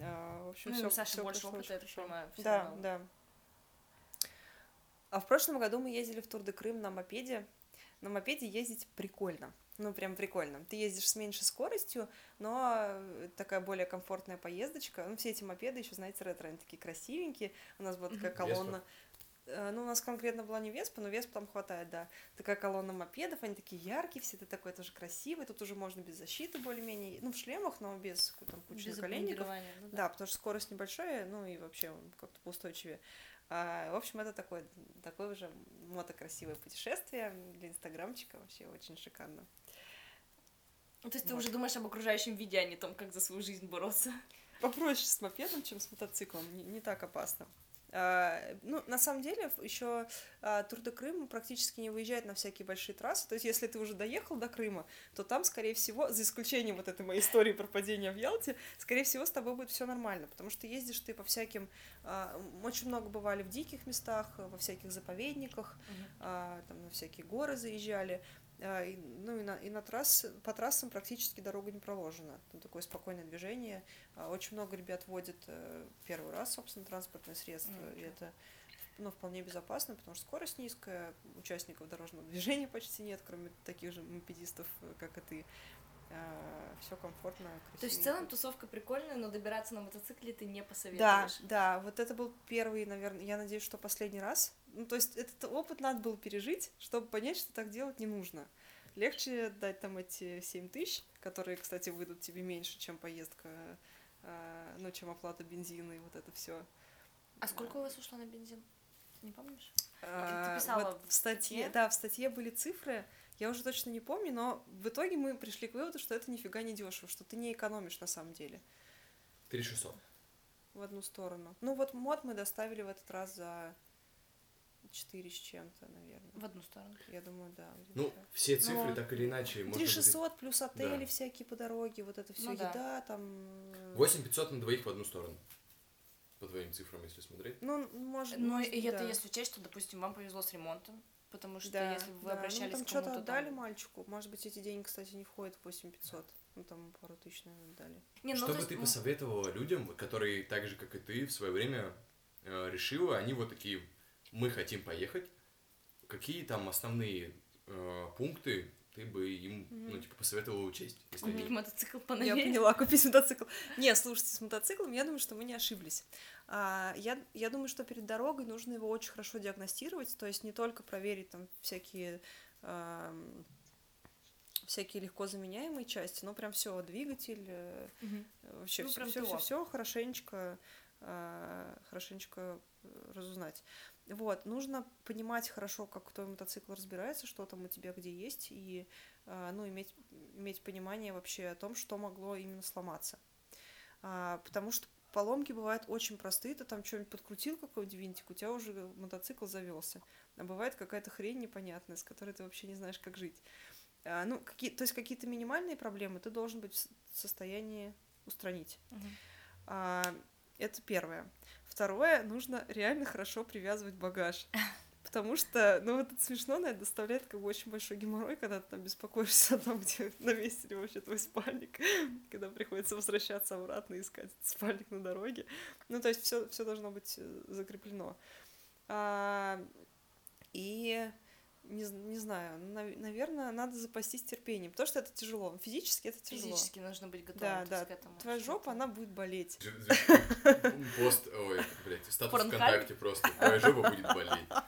А, в общем, Ну, всё- у Саши всё больше опыта, я так понимаю, Да, равно. да. А в прошлом году мы ездили в Тур де Крым на мопеде. На мопеде ездить прикольно. Ну, прям прикольно. Ты ездишь с меньшей скоростью, но э, такая более комфортная поездочка. Ну, все эти мопеды еще, знаете, ретро, они такие красивенькие. У нас была такая колонна. Э, Ну, у нас конкретно была не Веспа, но Веспа там хватает, да. Такая колонна мопедов, они такие яркие, все это такой тоже красивый. Тут уже можно без защиты более-менее. Ну, в шлемах, но без там, кучи Без наколенников. ну да. Да, потому что скорость небольшая, ну и вообще он как-то поустойчивее. А, в общем, это такое, такое уже мотокрасивое путешествие для инстаграмчика, вообще очень шикарно. Ну, То есть ты Вот. уже думаешь об окружающем виде, а не том, как за свою жизнь бороться. Попроще с мопедом, чем с мотоциклом, не, не так опасно. А, ну, на самом деле, еще а, Тур де Крым практически не выезжает на всякие большие трассы. То есть, если ты уже доехал до Крыма, то там, скорее всего, за исключением вот этой моей истории про падение в Ялте, скорее всего, с тобой будет все нормально, потому что ездишь ты по всяким... а, очень много бывали в диких местах, во всяких заповедниках, а, там на всякие горы заезжали. А, ну и на, и на трасс, по трассам практически дорога не проложена. Там такое спокойное движение. А, Очень много ребят водят э, первый раз, собственно, транспортное средство. Мгм. И это ну, вполне безопасно, потому что скорость низкая, участников дорожного движения почти нет, кроме таких же мопедистов, э, как и ты. Все комфортно, красиво. То есть в целом тусовка прикольная, но добираться на мотоцикле ты не Да, посоветуешь. да, вот это был первый, наверное, я надеюсь, что последний раз. Ну, то есть этот опыт надо было пережить, чтобы понять, что так делать не нужно. Легче дать там эти 7 тысяч, которые, кстати, выйдут тебе меньше, чем поездка, а, ну, чем оплата бензина и вот это все. А сколько у вас ушло на бензин? Не помнишь? А, писала вот в в статье, статье? да, в статье были цифры, я уже точно не помню, но в итоге мы пришли к выводу, что это нифига не дешево, что ты не экономишь на самом деле 3600. в одну сторону. Ну вот мод мы доставили в этот раз за 4 с чем-то, наверное. В одну сторону. Я думаю, да. Ну, так. все цифры Ну, так или иначе можно Три будет... шестьсот плюс отели Да. всякие по дороге, вот это все Ну да. еда, там. э, 8500 на двоих в одну сторону. По твоим цифрам, если смотреть. Ну, может, Ну, может и быть, это да. если учесть, что, допустим, вам повезло с ремонтом, потому что Да, если бы вы да. обращались ну, там к что-то кому-то отдали там... мальчику. Может быть, эти деньги, кстати, не входят в 8500. Ну, там пару тысяч, наверное, дали. Не, ну, Что то бы есть, ты ну, посоветовала людям, которые так же, как и ты, в свое время э, решила, они вот такие, мы хотим поехать, какие там основные э, пункты ты бы им, ну, типа, посоветовала учесть? Если Купить они... мотоцикл Я поновее. поняла, купить мотоцикл. Не, слушайте, с мотоциклом, я думаю, что мы не ошиблись. А, я, я думаю, что перед дорогой нужно его очень хорошо диагностировать, то есть не только проверить там всякие ам, всякие легко заменяемые части, но прям все двигатель, э, Мгм. вообще Ну, все, прям все, ТО. все, хорошенечко, а, хорошенечко э, разузнать. Вот, нужно понимать хорошо, как твой мотоцикл разбирается, что там у тебя где есть, и, а, ну, иметь, иметь понимание вообще о том, что могло именно сломаться. А, потому что поломки бывают очень простые, ты там что-нибудь подкрутил, какой-нибудь винтик, у тебя уже мотоцикл завелся. А бывает какая-то хрень непонятная, с которой ты вообще не знаешь, как жить. А, ну, какие, то есть какие-то минимальные проблемы ты должен быть в состоянии устранить. А, это первое. Второе, нужно реально хорошо привязывать багаж. Потому что, ну, вот это смешно, но это доставляет как бы очень большой геморрой, когда ты там беспокоишься о том, где на месте ли вообще твой спальник, когда приходится возвращаться обратно и искать этот спальник на дороге. Ну, то есть все, все должно быть э, закреплено. А, и не, не знаю, наверное, надо запастись терпением, потому что это тяжело. Физически это тяжело. Физически нужно быть готовым Да, то да. к этому. Твоя жопа, ты- она будет болеть. Пост, ой, блядь, статус? ВКонтакте просто. Твоя жопа будет болеть.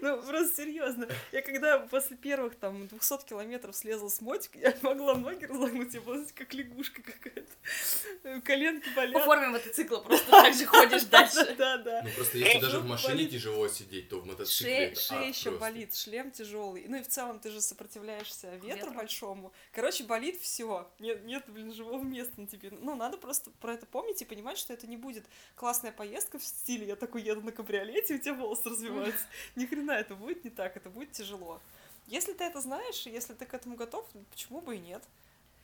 Ну, просто серьезно. Я когда после первых там 200 километров слезла с мотика, я могла ноги разогнуть, я была, как лягушка какая-то. Коленки По болят. форме мотоцикла просто так же ходишь дальше. Да, да. Ну просто если даже в машине тяжело сидеть, то в мотоцикле Шея, еще болит, шлем тяжелый. Ну и в целом ты же сопротивляешься ветру, Ветру. большому. Короче, болит все. Нет, нет, блин, живого места на тебе. Ну, надо просто про это помнить и понимать, что это не будет классная поездка в стиле я такой еду на кабриолете, у тебя волосы развиваются. Ни хрена это будет не так, это будет тяжело. Если ты это знаешь, и если ты к этому готов, ну, почему бы и нет?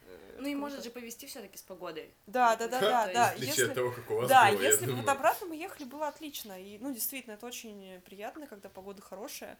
Э, Ну и может же повести все-таки с погодой. Да, да, да, да, да. Отличие Если- от того, как у вас Да, было, я если думаю. вот обратно мы ехали, было отлично. И, ну, действительно, это очень приятно, когда погода хорошая.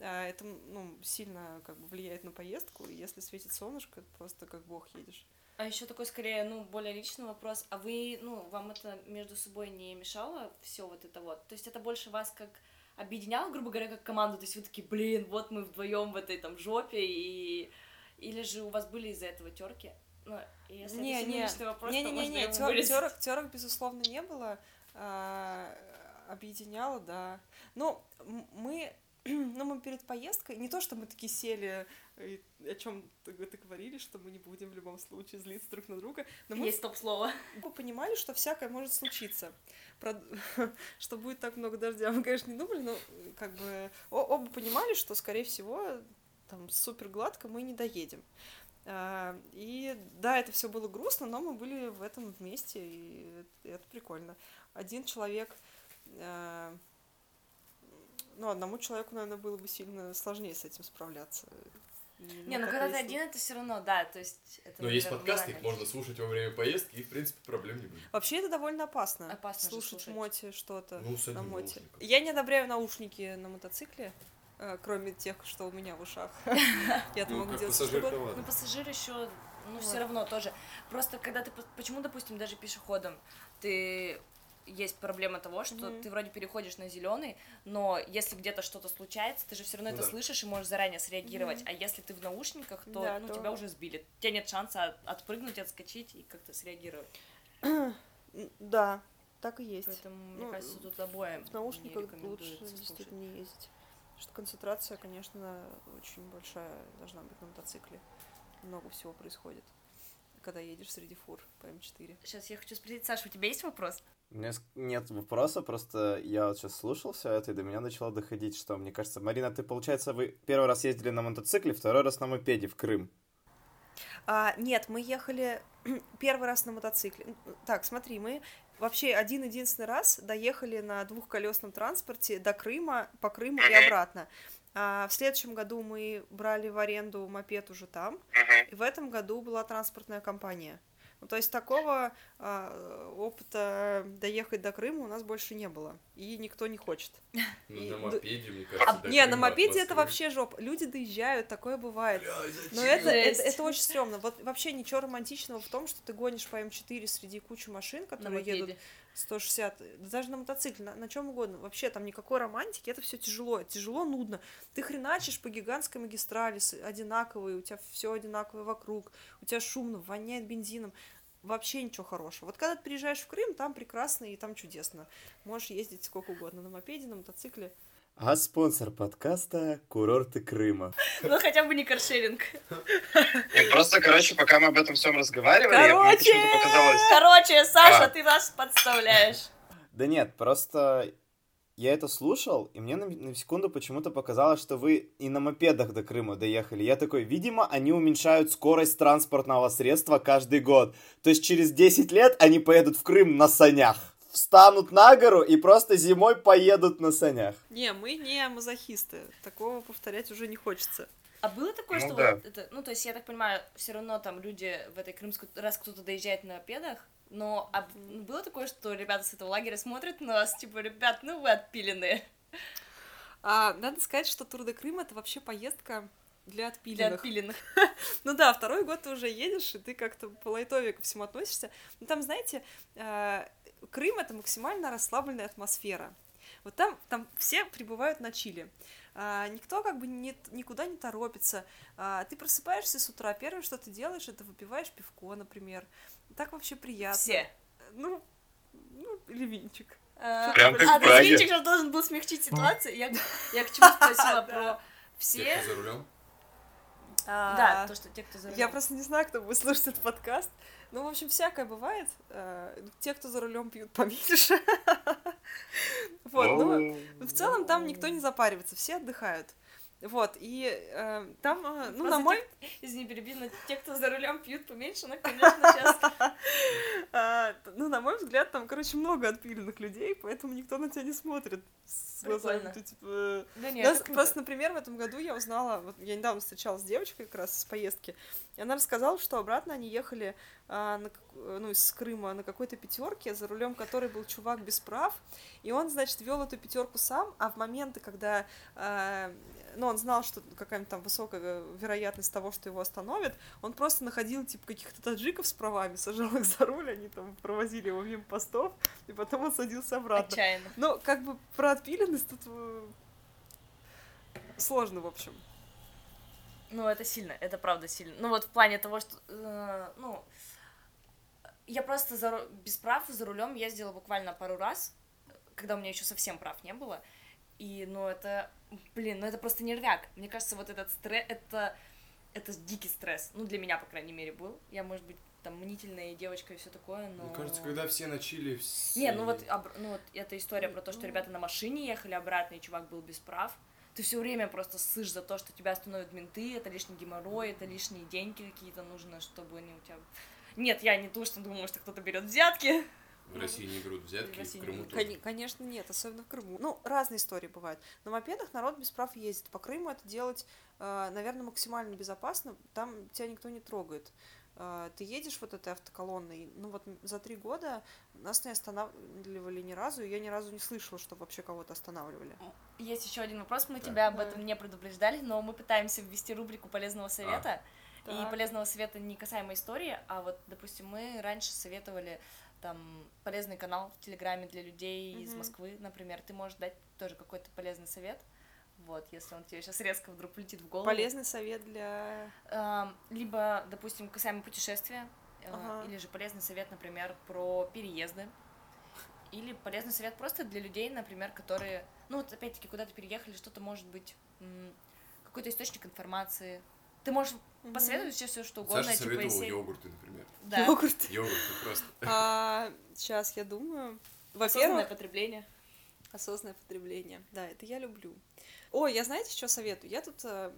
А, Это, ну, сильно как бы влияет на поездку. Если светит солнышко, это просто как бог едешь. А еще такой скорее, ну, более личный вопрос. А вы, ну, вам это между собой не мешало все вот это вот? То есть это больше вас как объединяло, грубо говоря, как команду? То есть вы такие, блин, вот мы вдвоем в этой там жопе, и... Или же у вас были из-за этого терки? Ну, если Не, это не. вопрос, не, то не, не, можно не, тер- терок, терок, безусловно, не было. А, объединяло, да. Ну, мы, ну, мы перед поездкой, не то, что мы такие сели, и о чем говорили, что мы не будем в любом случае злиться друг на друга, но мы Есть топ-слово. Мы понимали, что всякое может случиться. Про- Что будет так много дождя, мы, конечно, не думали, но э, как бы оба понимали, что, скорее всего, там супер гладко мы не доедем. А, И да, это все было грустно, но мы были в этом вместе, и это- прикольно. Один человек, а, ну, одному человеку, наверное, было бы сильно сложнее с этим справляться. Не, ну когда ты один, это все равно, да, то есть... Это, Но есть подкасты, их можно слушать во время поездки, и, в принципе, проблем не будет. Вообще это довольно опасно. Опасно слушать слушать. в моте что-то Ну, с на моте. наушником. Я не одобряю наушники на мотоцикле, э, кроме тех, что у меня в ушах. Я Ну, могу делать что угодно. Ну, пассажир еще, ну, все равно тоже. Просто когда ты, по- почему, допустим, даже пешеходом ты есть проблема того, что Мгм. ты вроде переходишь на зеленый, но если где-то что-то случается, ты же все равно Ну это да. слышишь и можешь заранее среагировать. А если ты в наушниках, то Да, ну, то- тебя уже сбили. У тебя нет шанса от- отпрыгнуть, отскочить и как-то среагировать. Да, так и есть. Поэтому, Ну, мне кажется, тут обоим В не наушниках лучше действительно не ездить. Потому что концентрация, конечно, очень большая должна быть на мотоцикле. Много всего происходит, когда едешь среди фур по М4. Сейчас я хочу спросить, Саша, у тебя есть вопрос? У меня нет вопроса, просто я вот сейчас слушал все это, и до меня начало доходить, что, мне кажется, Марина, ты, получается, вы первый раз ездили на мотоцикле, второй раз на мопеде в Крым. А, нет, мы ехали первый раз на мотоцикле. Так, смотри, мы вообще один-единственный раз доехали на двухколесном транспорте до Крыма, по Крыму и обратно. А в следующем году мы брали в аренду мопед уже там, и в этом году была транспортная компания. Ну, то есть такого а, опыта доехать до Крыма у нас больше не было, и никто не хочет. Ну, И- на мопеде, мне кажется, до не, на мопеде это вообще жопа. Люди доезжают, такое бывает. Бля, Но это, это, это очень стрёмно. Вот вообще ничего романтичного в том, что ты гонишь по М4 среди кучи машин, На которые едут мопеде. 160, да даже на мотоцикле, на, чем угодно. Вообще там никакой романтики, это все тяжело, тяжело, нудно. Ты хреначишь по гигантской магистрали, одинаковые, у тебя все одинаковое вокруг, у тебя шумно, воняет бензином. Вообще ничего хорошего. Вот когда ты приезжаешь в Крым, там прекрасно и там чудесно. Можешь ездить сколько угодно на мопеде, на мотоцикле. А спонсор подкаста — курорты Крыма. Ну, хотя бы не каршеринг. Просто, короче, пока мы об этом всем разговаривали, мне Короче! почему-то показалось... Короче, Саша, А. ты нас подставляешь. Да нет, просто я это слушал, и мне на, на секунду почему-то показалось, что вы и на мопедах до Крыма доехали. Я такой, видимо, они уменьшают скорость транспортного средства каждый год. То есть через 10 лет они поедут в Крым на санях. Встанут на гору и просто зимой поедут на санях. Не, мы не мазохисты. Такого повторять уже не хочется. А было такое, Ну что да. вот это, ну, то есть, я так понимаю, все равно там люди в этой крымской, раз кто-то доезжает на педах, но а было такое, что ребята с этого лагеря смотрят на нас, типа, ребят, ну вы отпиленные. А, надо сказать, что Тур де Крым это вообще поездка для Для отпиленных. отпиленных. Ну да, второй год ты уже едешь, и ты как-то по лайтове ко всему относишься. Но там, знаете, э, Крым это максимально расслабленная атмосфера. Вот там, там все прибывают на чили. А, никто как бы не, никуда не торопится. А, ты просыпаешься с утра, первое, что ты делаешь, это выпиваешь пивко, например. Так вообще приятно. Все. Ну, ну, или винчик. А, Прям как а, в. Винчик же должен был смягчить ситуацию. Я, я к чему спросила про Те, все. кто за рулем. Да, А, то, что те, кто за Я рулем. просто не знаю, кто будет слушать этот подкаст. Ну, в общем, всякое бывает. Э, Те, кто за рулем пьют поменьше. Вот, ну, в целом там никто не запаривается, все отдыхают. Вот, и э, там, э, ну, Просто на мой, те- Извини, перебью, но те, кто за рулем пьют поменьше, ну, конечно, сейчас. а, ну, на мой взгляд, там, короче, много отпиленных людей, поэтому никто на тебя не смотрит с глазами. Ты, типа, Да нет, круто. просто, например, в этом году я узнала, вот я недавно встречалась с девочкой как раз с поездки, и она рассказала, что обратно они ехали а, на как- ну, из Крыма на какой-то пятерке, за рулем которой был чувак без прав, и он, значит, вел эту пятерку сам, а в моменты, когда а, ну, он знал, что какая-нибудь там высокая вероятность того, что его остановят, он просто находил, типа, каких-то таджиков с правами, сажал их за руль, они там провозили его мимо постов, и потом он садился обратно. Отчаянно. Ну, как бы про отпиленность тут э, сложно, в общем. Ну, это сильно, это правда сильно. Ну, вот в плане того, что, э, ну, я просто за, без прав за рулем ездила буквально пару раз, когда у меня еще совсем прав не было. И, ну, это, блин, ну, это просто нервяк. Мне кажется, вот этот стресс, это, это дикий стресс. Ну, для меня, по крайней мере, был. Я, может быть, там, мнительная девочка и все такое, но... Мне кажется, когда все на чили... все- Не, ну вот, обр- ну вот эта история про то, что ребята на машине ехали обратно, и чувак был без прав. Ты все время просто ссышь за то, что тебя остановят менты, это лишний геморрой, это лишние деньги какие-то нужно, чтобы они у тебя... Нет, я не то, что думаю, что кто-то берет взятки. В России не берут взятки, В в, России не Крыму берут. тоже. Кон- Конечно, нет, особенно в Крыму. Ну, разные истории бывают. На мопедах народ без прав ездит. По Крыму это делать, наверное, максимально безопасно. Там тебя никто не трогает. Э, Ты едешь вот этой автоколонной, ну вот за три года нас не останавливали ни разу, и я ни разу не слышала, что вообще кого-то останавливали. Есть еще один вопрос, мы Так. тебя об Да. этом не предупреждали, но мы пытаемся ввести рубрику полезного совета. И Так. полезного совета не касаемо истории, а вот, допустим, мы раньше советовали там полезный канал в Телеграме для людей из Мгм. Москвы, например. Ты можешь дать тоже какой-то полезный совет. Вот, если он тебе сейчас резко вдруг полетит в голову. Полезный совет для... Либо, допустим, касаемо путешествия, э, Ага. или же полезный совет, например, про переезды. Или полезный совет просто для людей, например, которые, ну вот опять-таки куда-то переехали, что-то может быть, какой-то источник информации. Ты можешь Мгм. посоветовать все, все что угодно, Саша типа советовал если- йогурты, например. Да. Йогурт. Йогурты просто. А, сейчас я думаю. Осознанное Во-первых, потребление. осознанное потребление. Да, это я люблю. Ой, я знаете, что советую? Я тут э,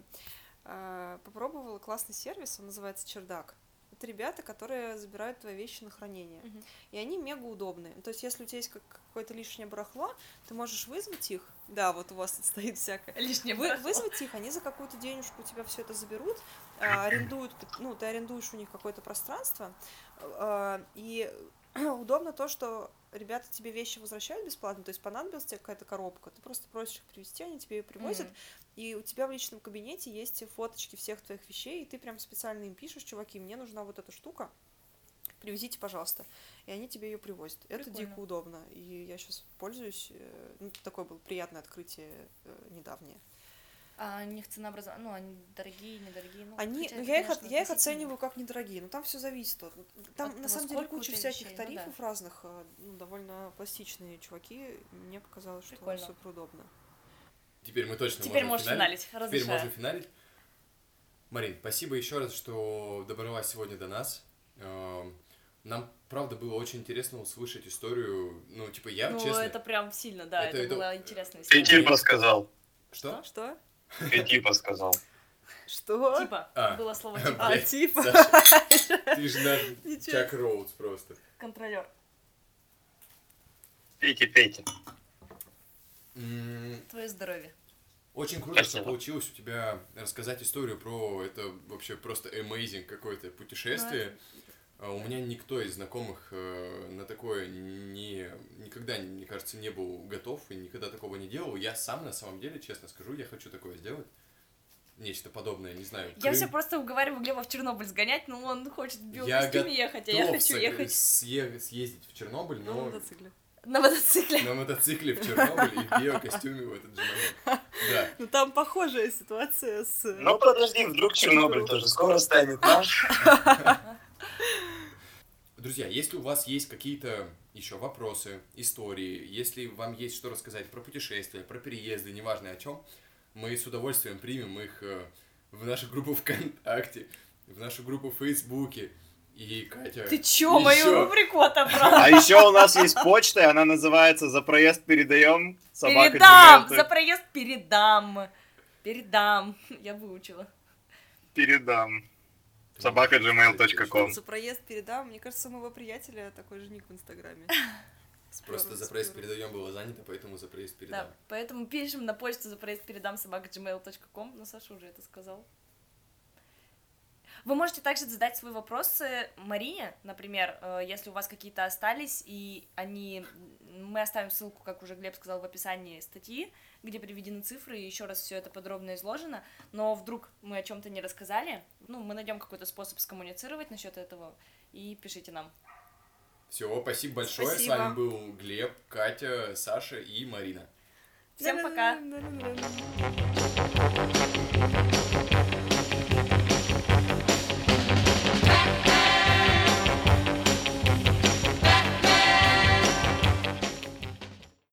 э, попробовала классный сервис, он называется Чердак. Это ребята, которые забирают твои вещи на хранение. Мгм. И они мега удобные. То есть, если у тебя есть как- какое-то лишнее барахло, ты можешь вызвать их. Да, вот у вас тут стоит всякое. Лишнее Вы, барахло. вызвать их, они за какую-то денежку у тебя все это заберут, а, арендуют, ну, ты арендуешь у них какое-то пространство, а, и удобно то, что ребята тебе вещи возвращают бесплатно, то есть понадобилась тебе какая-то коробка, ты просто просишь их привезти, они тебе ее привозят, Мгм. и у тебя в личном кабинете есть фоточки всех твоих вещей, и ты прям специально им пишешь, чуваки, мне нужна вот эта штука, привезите, пожалуйста. И они тебе ее привозят. Это Прикольно. дико удобно. И я сейчас пользуюсь. э, Ну, такое было приятное открытие э, недавнее. А у них ценообразование, ну, они дорогие, недорогие. Ну, Они, хотя ну, я их, конечно, от- я их оцениваю как недорогие, но там все зависит. от- Там От на того, самом деле куча всяких вещей, ну да. тарифов разных, э, ну, довольно пластичные чуваки. Мне показалось, что Прикольно. супер удобно. Теперь мы точно Теперь можем можешь финалить, Теперь разрешаю. можно финалить. Марин, спасибо еще раз, что добралась сегодня до нас. Эм, Нам, правда, было очень интересно услышать историю. Ну, типа, я, ну, честно... это прям сильно, да, Это- это, это- была интересная Ты история. типа сказал. Что? Что? Ты типа сказал. Что? Типа, А. было слово типа. А, Блядь, типа. Ты же на. Чак Роудс просто. Контролер. Пейте, пейте. Твое здоровье. Очень круто, что Спасибо. получилось у тебя рассказать историю про это вообще просто amazing какое-то путешествие. А У меня никто из знакомых э, на такое не, никогда, мне кажется, не был готов и никогда такого не делал. Я сам, на самом деле, честно скажу, я хочу такое сделать. Нечто подобное, не знаю. Я Крым. все просто уговариваю Глеба в Чернобыль сгонять, но он хочет в Я биокостюме ехать, а я хочу ехать съе- съездить в Чернобыль, На но мотоцикле. на мотоцикле. на мотоцикле в Чернобыль и в биокостюме в этот же момент. Да. Ну, там похожая ситуация с... Ну подожди, вдруг Чернобыль тоже скоро станет наш. Друзья, если у вас есть какие-то еще вопросы, истории, если вам есть что рассказать про путешествия, про переезды, неважно о чем, мы с удовольствием примем их э, в нашу группу ВКонтакте, в нашу группу в Фейсбуке. И Катя... Ты чё, мою ещё- рубрику отобрал? А еще у нас есть почта, и она называется «За проезд передаем собака Передам! Gmail.com». За проезд передам! Передам. Я выучила. Передам. Собака gmail.com. За проезд передам. Мне кажется, у моего приятеля такой же ник в Инстаграме. Просто за проезд передаем было занято, поэтому за проезд передам. Да, поэтому пишем на почту за проезд передам собака gmail.com. Ну, Саша уже это сказал. Вы можете также задать свои вопросы Марине, например, э, если у вас какие-то остались, и они... Мы оставим ссылку, как уже Глеб сказал, в описании статьи, где приведены цифры, и еще раз все это подробно изложено. Но вдруг мы о чем-то не рассказали, ну, мы найдем какой-то способ скоммуницировать насчет этого, и пишите нам. Все, спасибо большое. С Спасибо. вами был Глеб, Катя, Саша и Марина. Всем пока!